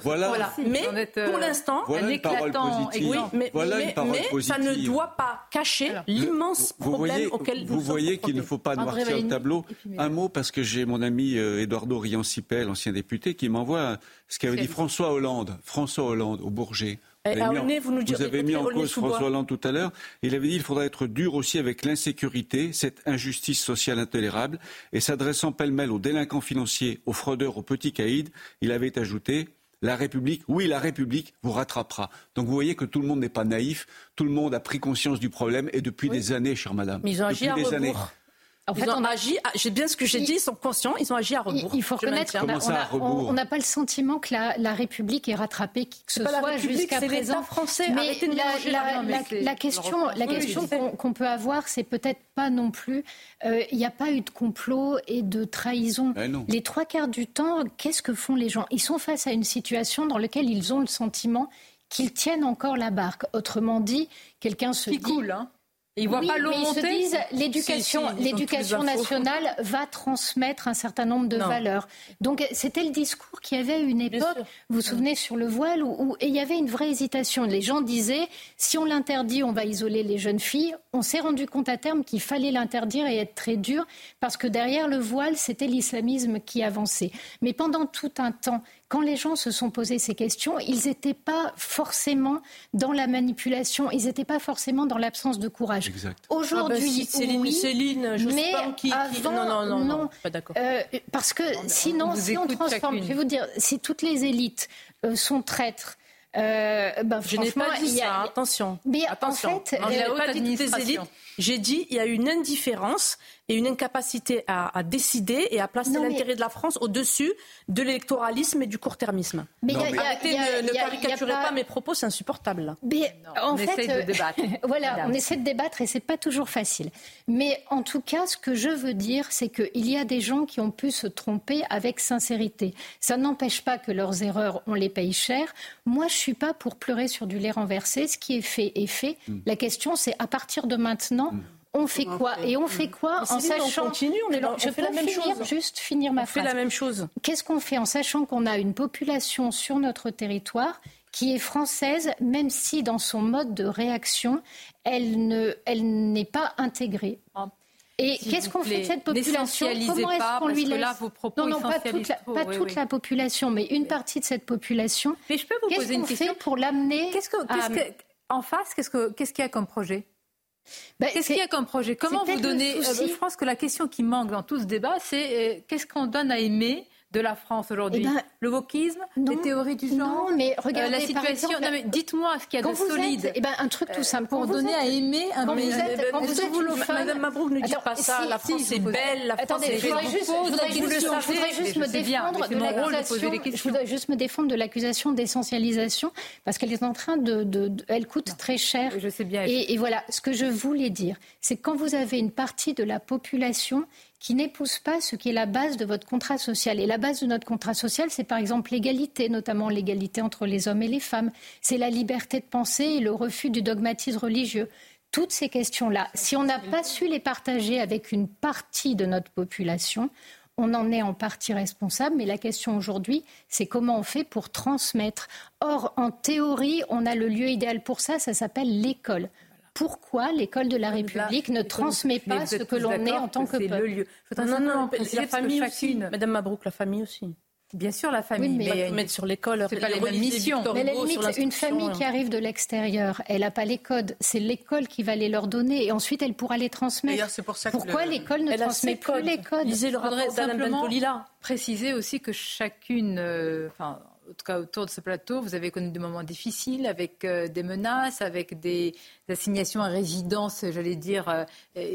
voilà. voilà. Mais euh, pour l'instant, voilà un éclatant. Oui, mais, voilà mais, mais ça ne doit pas cacher l'immense problème auquel vous Vous voyez qu'il ne faut pas noircir le tableau. Un mot, parce que j'ai mon ami euh, Eduardo Riancipel, ancien député, qui m'envoie ce qu'avait dit François Hollande. François Hollande, au Bourget. Eh, vous, avez mis en cause François Hollande tout à l'heure. Il avait dit qu'il faudrait être dur aussi avec l'insécurité, cette injustice sociale intolérable. Et s'adressant pêle-mêle aux délinquants financiers, aux fraudeurs, aux petits caïds, il avait ajouté la République, oui, la République vous rattrapera. Donc vous voyez que tout le monde n'est pas naïf, tout le monde a pris conscience du problème et depuis des années, chère madame. Mais depuis des années. En fait, on a agi, j'ai bien ce que j'ai dit, ils sont conscients, ils ont agi à rebours. Il faut reconnaître qu'on n'a pas le sentiment que la, République ait rattrapé qui que ce soit jusqu'à présent. français. Mais la, question, la question qu'on peut avoir, c'est peut-être pas non plus. Euh, il n'y a pas eu de complot et de trahison. Les trois quarts du temps, qu'est-ce que font les gens? Ils sont face à une situation dans laquelle ils ont le sentiment qu'ils tiennent encore la barque. Autrement dit, quelqu'un se qui dit. Coule, hein? Ils voient pas l'eau monter. Ils se disent l'éducation, l'éducation nationale va transmettre un certain nombre de valeurs. Donc c'était le discours qu'il y avait à une époque. Vous vous souvenez sur le voile où, et il y avait une vraie hésitation. Les gens disaient si on l'interdit, on va isoler les jeunes filles. On s'est rendu compte à terme qu'il fallait l'interdire et être très dur parce que derrière le voile, c'était l'islamisme qui avançait. Mais pendant tout un temps, quand les gens se sont posés ces questions, ils n'étaient pas forcément dans la manipulation, ils n'étaient pas forcément dans l'absence de courage. Aujourd'hui, ah bah oui, Céline, je mais pas qui, avant, non, non, non, pas d'accord. Euh, parce que sinon, si on transforme, je vais vous dire, si toutes les élites euh, sont traîtres, euh, ben, je n'ai pas dit ça, attention. Mais attention. en fait, non, euh, pas dit toutes les élites. J'ai dit il y a une indifférence et une incapacité à, décider et à placer l'intérêt de la France au-dessus de l'électoralisme et du court-termisme. Mais, Arrêtez, ne, caricaturez pas... mes propos, c'est insupportable. Mais en on fait, essaie de euh, débattre. voilà, on essaie de débattre et c'est pas toujours facile. Mais en tout cas, ce que je veux dire, c'est qu'il y a des gens qui ont pu se tromper avec sincérité. Ça n'empêche pas que leurs erreurs, on les paye cher. Moi, je suis pas pour pleurer sur du lait renversé. Ce qui est fait est fait. Hmm. La question, c'est à partir de maintenant. Hmm on fait quoi Et on fait quoi en sachant on continue, on est je fais la même finir, chose. Juste finir ma on phrase. fait la même chose. Qu'est-ce qu'on fait en sachant qu'on a une population sur notre territoire qui est française, même si dans son mode de réaction, elle ne, elle n'est pas intégrée. Ah. Et qu'est-ce qu'on fait de cette population Comment est-ce qu'on lui laisse là, vos propos Non, non, pas toute, la, pas toute la, population, mais une partie de cette population. Mais je peux vous poser une question pour l'amener Qu'est-ce que, en face, qu'est-ce qu'est-ce qu'il y a comme projet bah, qu'est-ce qu'il y a comme projet? Comment vous donnez euh, Je pense que la question qui manque dans tout ce débat, c'est euh, qu'est-ce qu'on donne à aimer de la France aujourd'hui eh ben, Le wokisme Les théories du genre Non, mais regardez, euh, la situation. dites-moi ce qu'il y a de solide. Êtes, eh ben, un truc tout simple. Pour donner à aimer un quand vous êtes, quand vous êtes Madame Mabrouk ne dit pas ça. la France est belle. La France est je voudrais juste me défendre de l'accusation. Je voudrais juste me défendre de l'accusation d'essentialisation parce qu'elle est en train de. Elle coûte très cher. Je sais bien. Et voilà, ce que je voulais dire, c'est quand vous avez une partie de la population qui n'épouse pas ce qui est la base de votre contrat social. Et la base de notre contrat social, c'est par exemple l'égalité, notamment l'égalité entre les hommes et les femmes. C'est la liberté de penser et le refus du dogmatisme religieux. Toutes ces questions-là, si on n'a pas su les partager avec une partie de notre population, on en est en partie responsable, mais la question aujourd'hui, c'est comment on fait pour transmettre. Or, en théorie, on a le lieu idéal pour ça, ça s'appelle l'école pourquoi l'école de la République ne transmet pas ce que l'on est en tant que, peuple le lieu. Non, non, non, la famille aussi. Madame Mabrouk, la famille aussi. Bien sûr, la famille, mais, mettre sur l'école, c'est pas les mêmes missions. Mais la limite, une famille qui arrive de l'extérieur, elle n'a pas les codes. C'est l'école qui va les leur donner et ensuite elle pourra les transmettre. C'est pour ça Pourquoi l'école ne transmet plus les codes Lisez le simplement préciser aussi que chacune, euh, en tout cas autour de ce plateau, vous avez connu des moments difficiles avec euh, des menaces, avec des, assignations à résidence, j'allais dire, euh,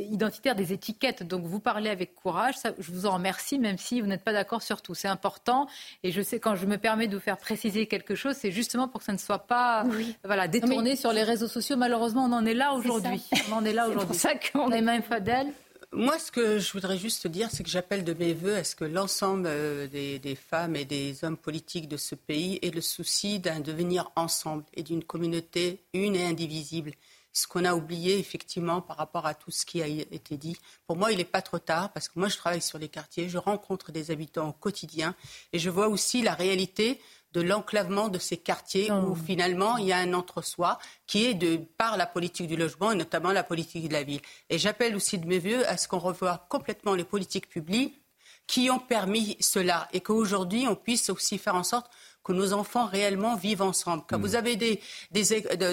identitaires, des étiquettes. Donc vous parlez avec courage. je vous en remercie, même si vous n'êtes pas d'accord sur tout. C'est important. Et je sais, quand je me permets de vous faire préciser quelque chose, c'est justement pour que ça ne soit pas voilà, détourné sur les réseaux sociaux. Malheureusement, on en est là aujourd'hui. On en est là aujourd'hui. C'est pour ça qu'on est même Fadel. Moi, ce que je voudrais juste dire, c'est que j'appelle de mes voeux à ce que l'ensemble euh, des, femmes et des hommes politiques de ce pays aient le souci d'un devenir ensemble et d'une communauté une et indivisible. Ce qu'on a oublié, effectivement, par rapport à tout ce qui a été dit. Pour moi, il n'est pas trop tard, parce que moi, je travaille sur les quartiers, je rencontre des habitants au quotidien, et je vois aussi la réalité de l'enclavement de ces quartiers où finalement il y a un entre-soi qui est de par la politique du logement et notamment la politique de la ville. Et j'appelle aussi de mes voeux à ce qu'on revoie complètement les politiques publiques qui ont permis cela et qu'aujourd'hui on puisse aussi faire en sorte que nos enfants réellement vivent ensemble. Quand vous hmm. avez des,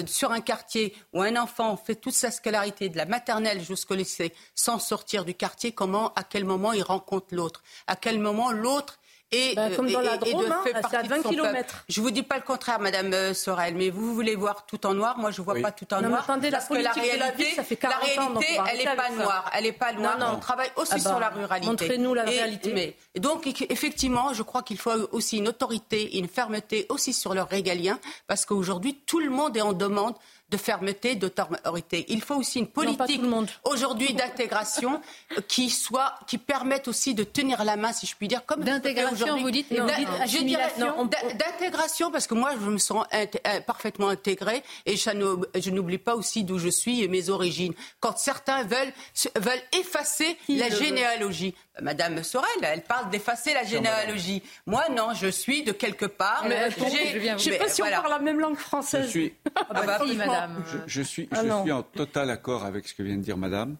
sur un quartier où un enfant fait toute sa scolarité de la maternelle jusqu'au lycée sans sortir du quartier, comment, à quel moment il rencontre l'autre, à quel moment l'autre et, bah, comme dans la Drôme, hein, c'est à 20 km. Je vous dis pas le contraire, Madame euh, Sorel, mais vous voulez voir tout en noir. Moi, je vois pas tout en noir. Attendez, la politique que la réalité, de la, vie, ça fait 40 la réalité, elle n'est pas noire. Elle n'est pas noire. Non, non. On travaille aussi ah bah, sur la ruralité. Montrez-nous la réalité. Mais, donc, effectivement, je crois qu'il faut aussi une autorité, une fermeté aussi sur le régalien, parce qu'aujourd'hui, tout le monde est en demande de fermeté, d'autorité. Il faut aussi une politique aujourd'hui d'intégration qui soit, qui permette aussi de tenir la main, si je puis dire, comme d'intégration. Vous dites, d'intégration, parce que moi, je me sens euh, parfaitement intégrée et je n'oublie pas aussi d'où je suis et mes origines. Quand certains veulent veulent effacer la généalogie, Madame Sorel, elle parle d'effacer la généalogie. Moi, non, je suis de quelque part. Mais, je ne sais pas si on parle la même langue française. Je suis, ah bah, madame. Je, suis, je ah suis en total accord avec ce que vient de dire Madame.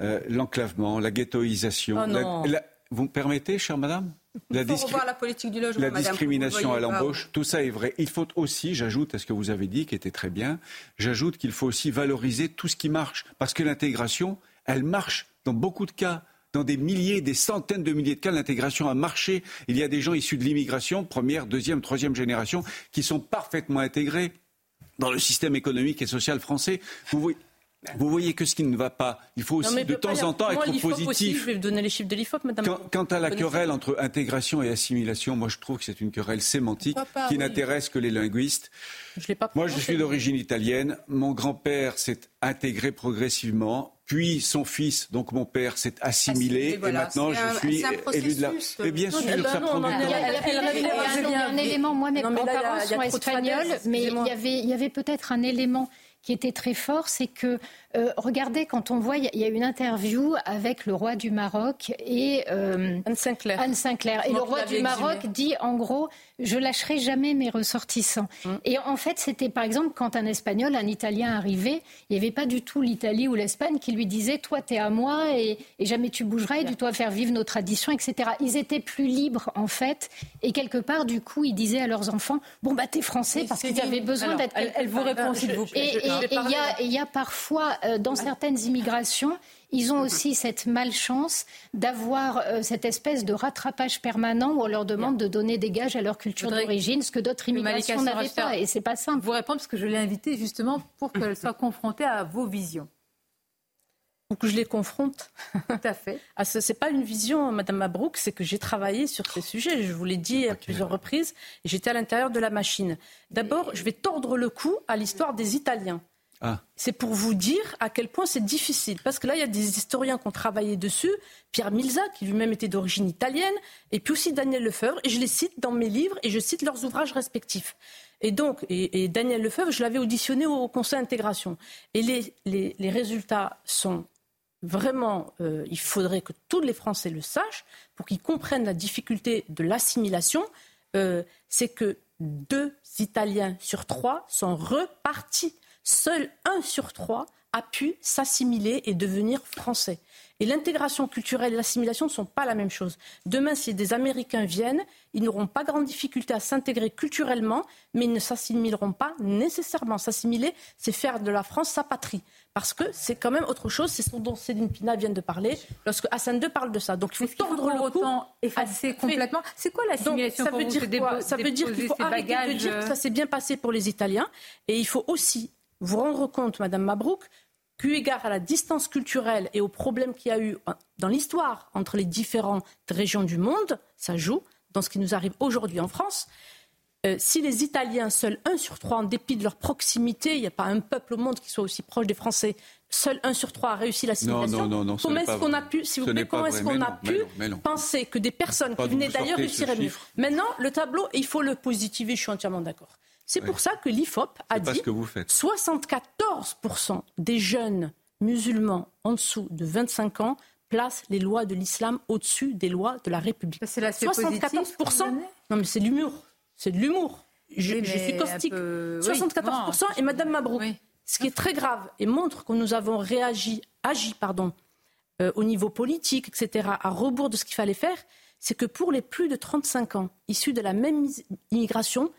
Euh, l'enclavement, la ghettoisation. Oh vous me permettez, chère Madame? La, la, politique du logement, la discrimination à l'embauche, tout ça est vrai. Il faut aussi, j'ajoute à ce que vous avez dit, qui était très bien, j'ajoute qu'il faut aussi valoriser tout ce qui marche. Parce que l'intégration, elle marche dans beaucoup de cas dans des milliers, des centaines de milliers de cas, l'intégration a marché. Il y a des gens issus de l'immigration, première, deuxième, troisième génération, qui sont parfaitement intégrés dans le système économique et social français. Vous voyez, vous voyez que ce qui ne va pas, il faut aussi de temps en temps être positif. je vais donner les chiffres de l'IFOP, madame. Quant, à la querelle entre intégration et assimilation, moi je trouve que c'est une querelle sémantique qui n'intéresse que les linguistes. Je pas moi je suis d'origine italienne. Mon grand-père s'est intégré progressivement. Puis son fils, donc mon père, s'est assimilé, et maintenant je suis élu de la. Mais bien sûr, ça prend du temps. Il y a un élément, moi mes grands-parents sont espagnols, mais il y avait peut-être un élément qui était très fort, c'est que euh, regardez, quand on voit, il y, a une interview avec le roi du Maroc et euh, Anne Sinclair. Anne Sinclair. Et le roi du Maroc dit en gros, je lâcherai jamais mes ressortissants. Mm. Et en fait, c'était par exemple quand un Espagnol, un Italien arrivait, il n'y avait pas du tout l'Italie ou l'Espagne qui lui disait, toi t'es à moi et, jamais tu bougeras et tu dois faire vivre nos traditions, etc. Ils étaient plus libres en fait. Et quelque part, du coup, ils disaient à leurs enfants, bon bah t'es français parce qu'ils avaient besoin d'être. Elle, vous répond s'il vous plaît. Et il y a parfois euh, dans certaines immigrations, ils ont aussi cette malchance d'avoir euh, cette espèce de rattrapage permanent où on leur demande de donner des gages à leur culture d'origine, ce que d'autres immigrations n'avaient pas. Et c'est pas simple. Vous répondre parce que je l'ai invitée justement pour qu'elle soit confrontée à vos visions. Pour que je les confronte. Tout à fait. Ah, ce n'est pas une vision, Madame Mabrouk, c'est que j'ai travaillé sur ces sujets. Je vous l'ai dit à plusieurs reprises. J'étais à l'intérieur de la machine. D'abord, je vais tordre le cou à l'histoire des Italiens. Ah. C'est pour vous dire à quel point c'est difficile. Parce que là, il y a des historiens qui ont travaillé dessus. Pierre Milza, qui lui-même était d'origine italienne, et puis aussi Daniel Lefebvre. Et je les cite dans mes livres et je cite leurs ouvrages respectifs. Et donc, et, Daniel Lefebvre, je l'avais auditionné au, Conseil d'intégration. Et les, résultats sont vraiment, euh, il faudrait que tous les Français le sachent pour qu'ils comprennent la difficulté de l'assimilation. Euh, c'est que deux Italiens sur trois sont repartis Seul un sur trois a pu s'assimiler et devenir français. Et l'intégration culturelle et l'assimilation ne sont pas la même chose. Demain, si des Américains viennent, ils n'auront pas grande difficulté à s'intégrer culturellement, mais ils ne s'assimileront pas nécessairement. S'assimiler, c'est faire de la France sa patrie. Parce que c'est quand même autre chose, c'est ce dont Céline Pina vient de parler, lorsque Hassan II parle de ça. Donc il faut tordre le cou. effacer complètement? C'est quoi l'assimilation Ça veut dire quoi? Ça veut dire qu'il faut arrêter de dire que ça s'est bien passé pour les Italiens. Et il faut aussi vous rendre compte, Madame Mabrouk, eu égard à la distance culturelle et aux problèmes qu'il y a eu dans l'histoire entre les différentes régions du monde, ça joue dans ce qui nous arrive aujourd'hui en France. Euh, si les Italiens, seuls un sur trois, en dépit de leur proximité, il n'y a pas un peuple au monde qui soit aussi proche des Français, seul un sur trois a réussi l'assimilation. Non, non, non, comment est-ce qu'on a pu, vous plaît, comment est-ce qu'on a pu penser que des personnes qui venaient d'ailleurs réussiraient mieux Maintenant, le tableau, il faut le positiver, je suis entièrement d'accord. C'est pour ça que l'IFOP a dit que 74% des jeunes musulmans en dessous de 25 ans placent les lois de l'islam au-dessus des lois de la République. C'est 74%. Non, mais c'est de l'humour. C'est de l'humour. Je, suis caustique. 74% et Madame Mabrouk. Ce qui est très grave et montre que nous avons réagi, agi, pardon, euh, au niveau politique, etc., à rebours de ce qu'il fallait faire, c'est que pour les plus de 35 ans, issus de la même immigration,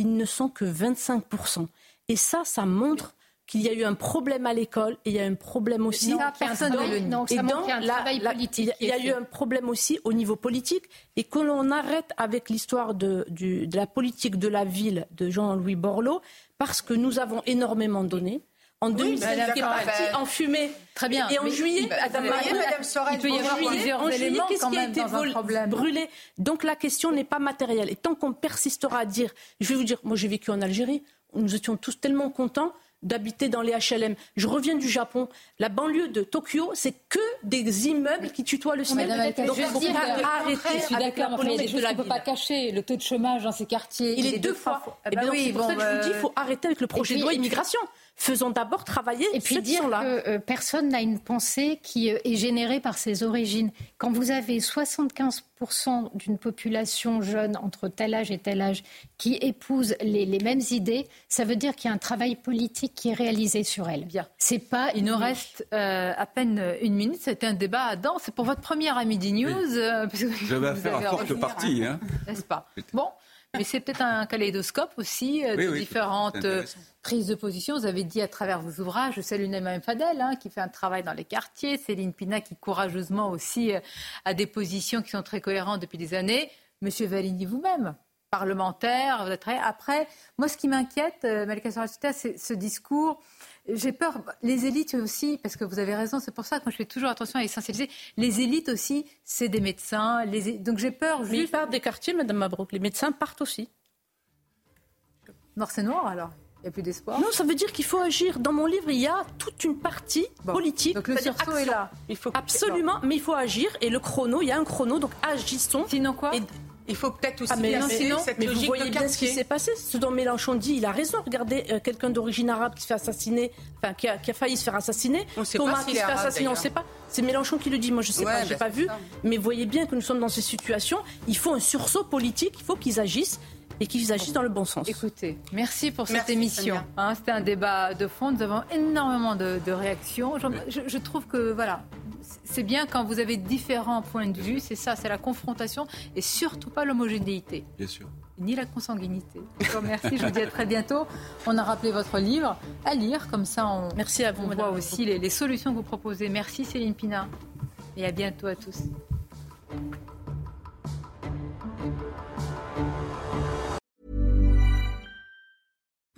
ils ne sont que 25%. Et ça, ça montre qu'il y a eu un problème à l'école et il y a un problème aussi. personne dans, le donc, ça donc, la, politique. Il y a, eu un problème aussi au niveau politique et que l'on arrête avec l'histoire de, de, la politique de la ville de Jean-Louis Borloo parce que nous avons énormément donné. En 2007, il est parti en fumée. Très bien. Et en juillet, Madame, il peut y avoir plusieurs éléments qu'est-ce qui a été brûlé Donc la question n'est pas matérielle. Et tant qu'on persistera à dire, je vais vous dire, moi j'ai vécu en Algérie, nous étions tous tellement contents d'habiter dans les HLM. Je reviens du Japon. La banlieue de Tokyo, c'est que des immeubles qui tutoient le ciel. Donc, je dire, arrêter. Je suis d'accord, mais il y a des choses qu'on ne peut pas cacher. Le taux de chômage dans ces quartiers, il, est deux fois. Eh ben oui, c'est pour ça que je vous dis, il faut arrêter avec le projet de loi immigration. Faisons d'abord travailler et puis dire que euh, personne n'a une pensée qui euh, est générée par ses origines. Quand vous avez 75% d'une population jeune entre tel âge et tel âge qui épouse les, mêmes idées, ça veut dire qu'il y a un travail politique qui est réalisé sur elle. Bien. C'est pas. Il nous reste euh, à peine une minute. C'était un débat à dents. C'est pour votre première à Midi News. Je vais faire un forte partie, hein. N'est-ce pas? Bon. Mais c'est peut-être un kaléidoscope aussi de différentes prise de position. Vous avez dit à travers vos ouvrages, je salue Naïma Fadel, hein, qui fait un travail dans les quartiers, Céline Pina, qui courageusement aussi euh, a des positions qui sont très cohérentes depuis des années. Monsieur Valigny vous-même, parlementaire, vous êtes très... Après, moi, ce qui m'inquiète, euh, Malika c'est ce discours. J'ai peur, les élites aussi, parce que vous avez raison, c'est pour ça que moi je fais toujours attention à essentialiser. Les élites aussi, c'est des médecins. Les... Donc j'ai peur. Juste... Mais ils partent des quartiers, Madame Mabrouk. Les médecins partent aussi. Noir, c'est noir alors il n'y a plus d'espoir Non, ça veut dire qu'il faut agir. Dans mon livre, il y a toute une partie politique. Donc le sursaut est là. Il faut... Absolument, mais il faut agir. Et le chrono, il y a un chrono, donc agissons. Sinon quoi Il faut peut-être aussi ah, mais, sinon, mais vous voyez bien ce qui s'est passé. Ce dont Mélenchon dit, il a raison. Regardez, euh, quelqu'un d'origine arabe qui se fait assassiner, enfin qui a, failli se faire assassiner. On sait Thomas pas qui se fait assassiner, on ne sait pas. C'est Mélenchon qui le dit. Moi, je ne sais pas, je n'ai bah, pas vu. Mais voyez bien que nous sommes dans ces situations. Il faut un sursaut politique. Il faut qu'ils agissent et qu'ils agissent dans le bon sens. Écoutez, merci pour cette émission. Hein, C'était un débat de fond. Nous avons énormément de, réactions. Je, je, trouve que voilà, c'est bien quand vous avez différents points de vue. C'est ça, c'est la confrontation et surtout pas l'homogénéité. Bien sûr. Ni la consanguinité. Je vous remercie. je vous dis à très bientôt. On a rappelé votre livre à lire, comme ça on, merci à vous, on voit aussi les, les solutions que vous proposez. Merci Céline Pina et à bientôt à tous.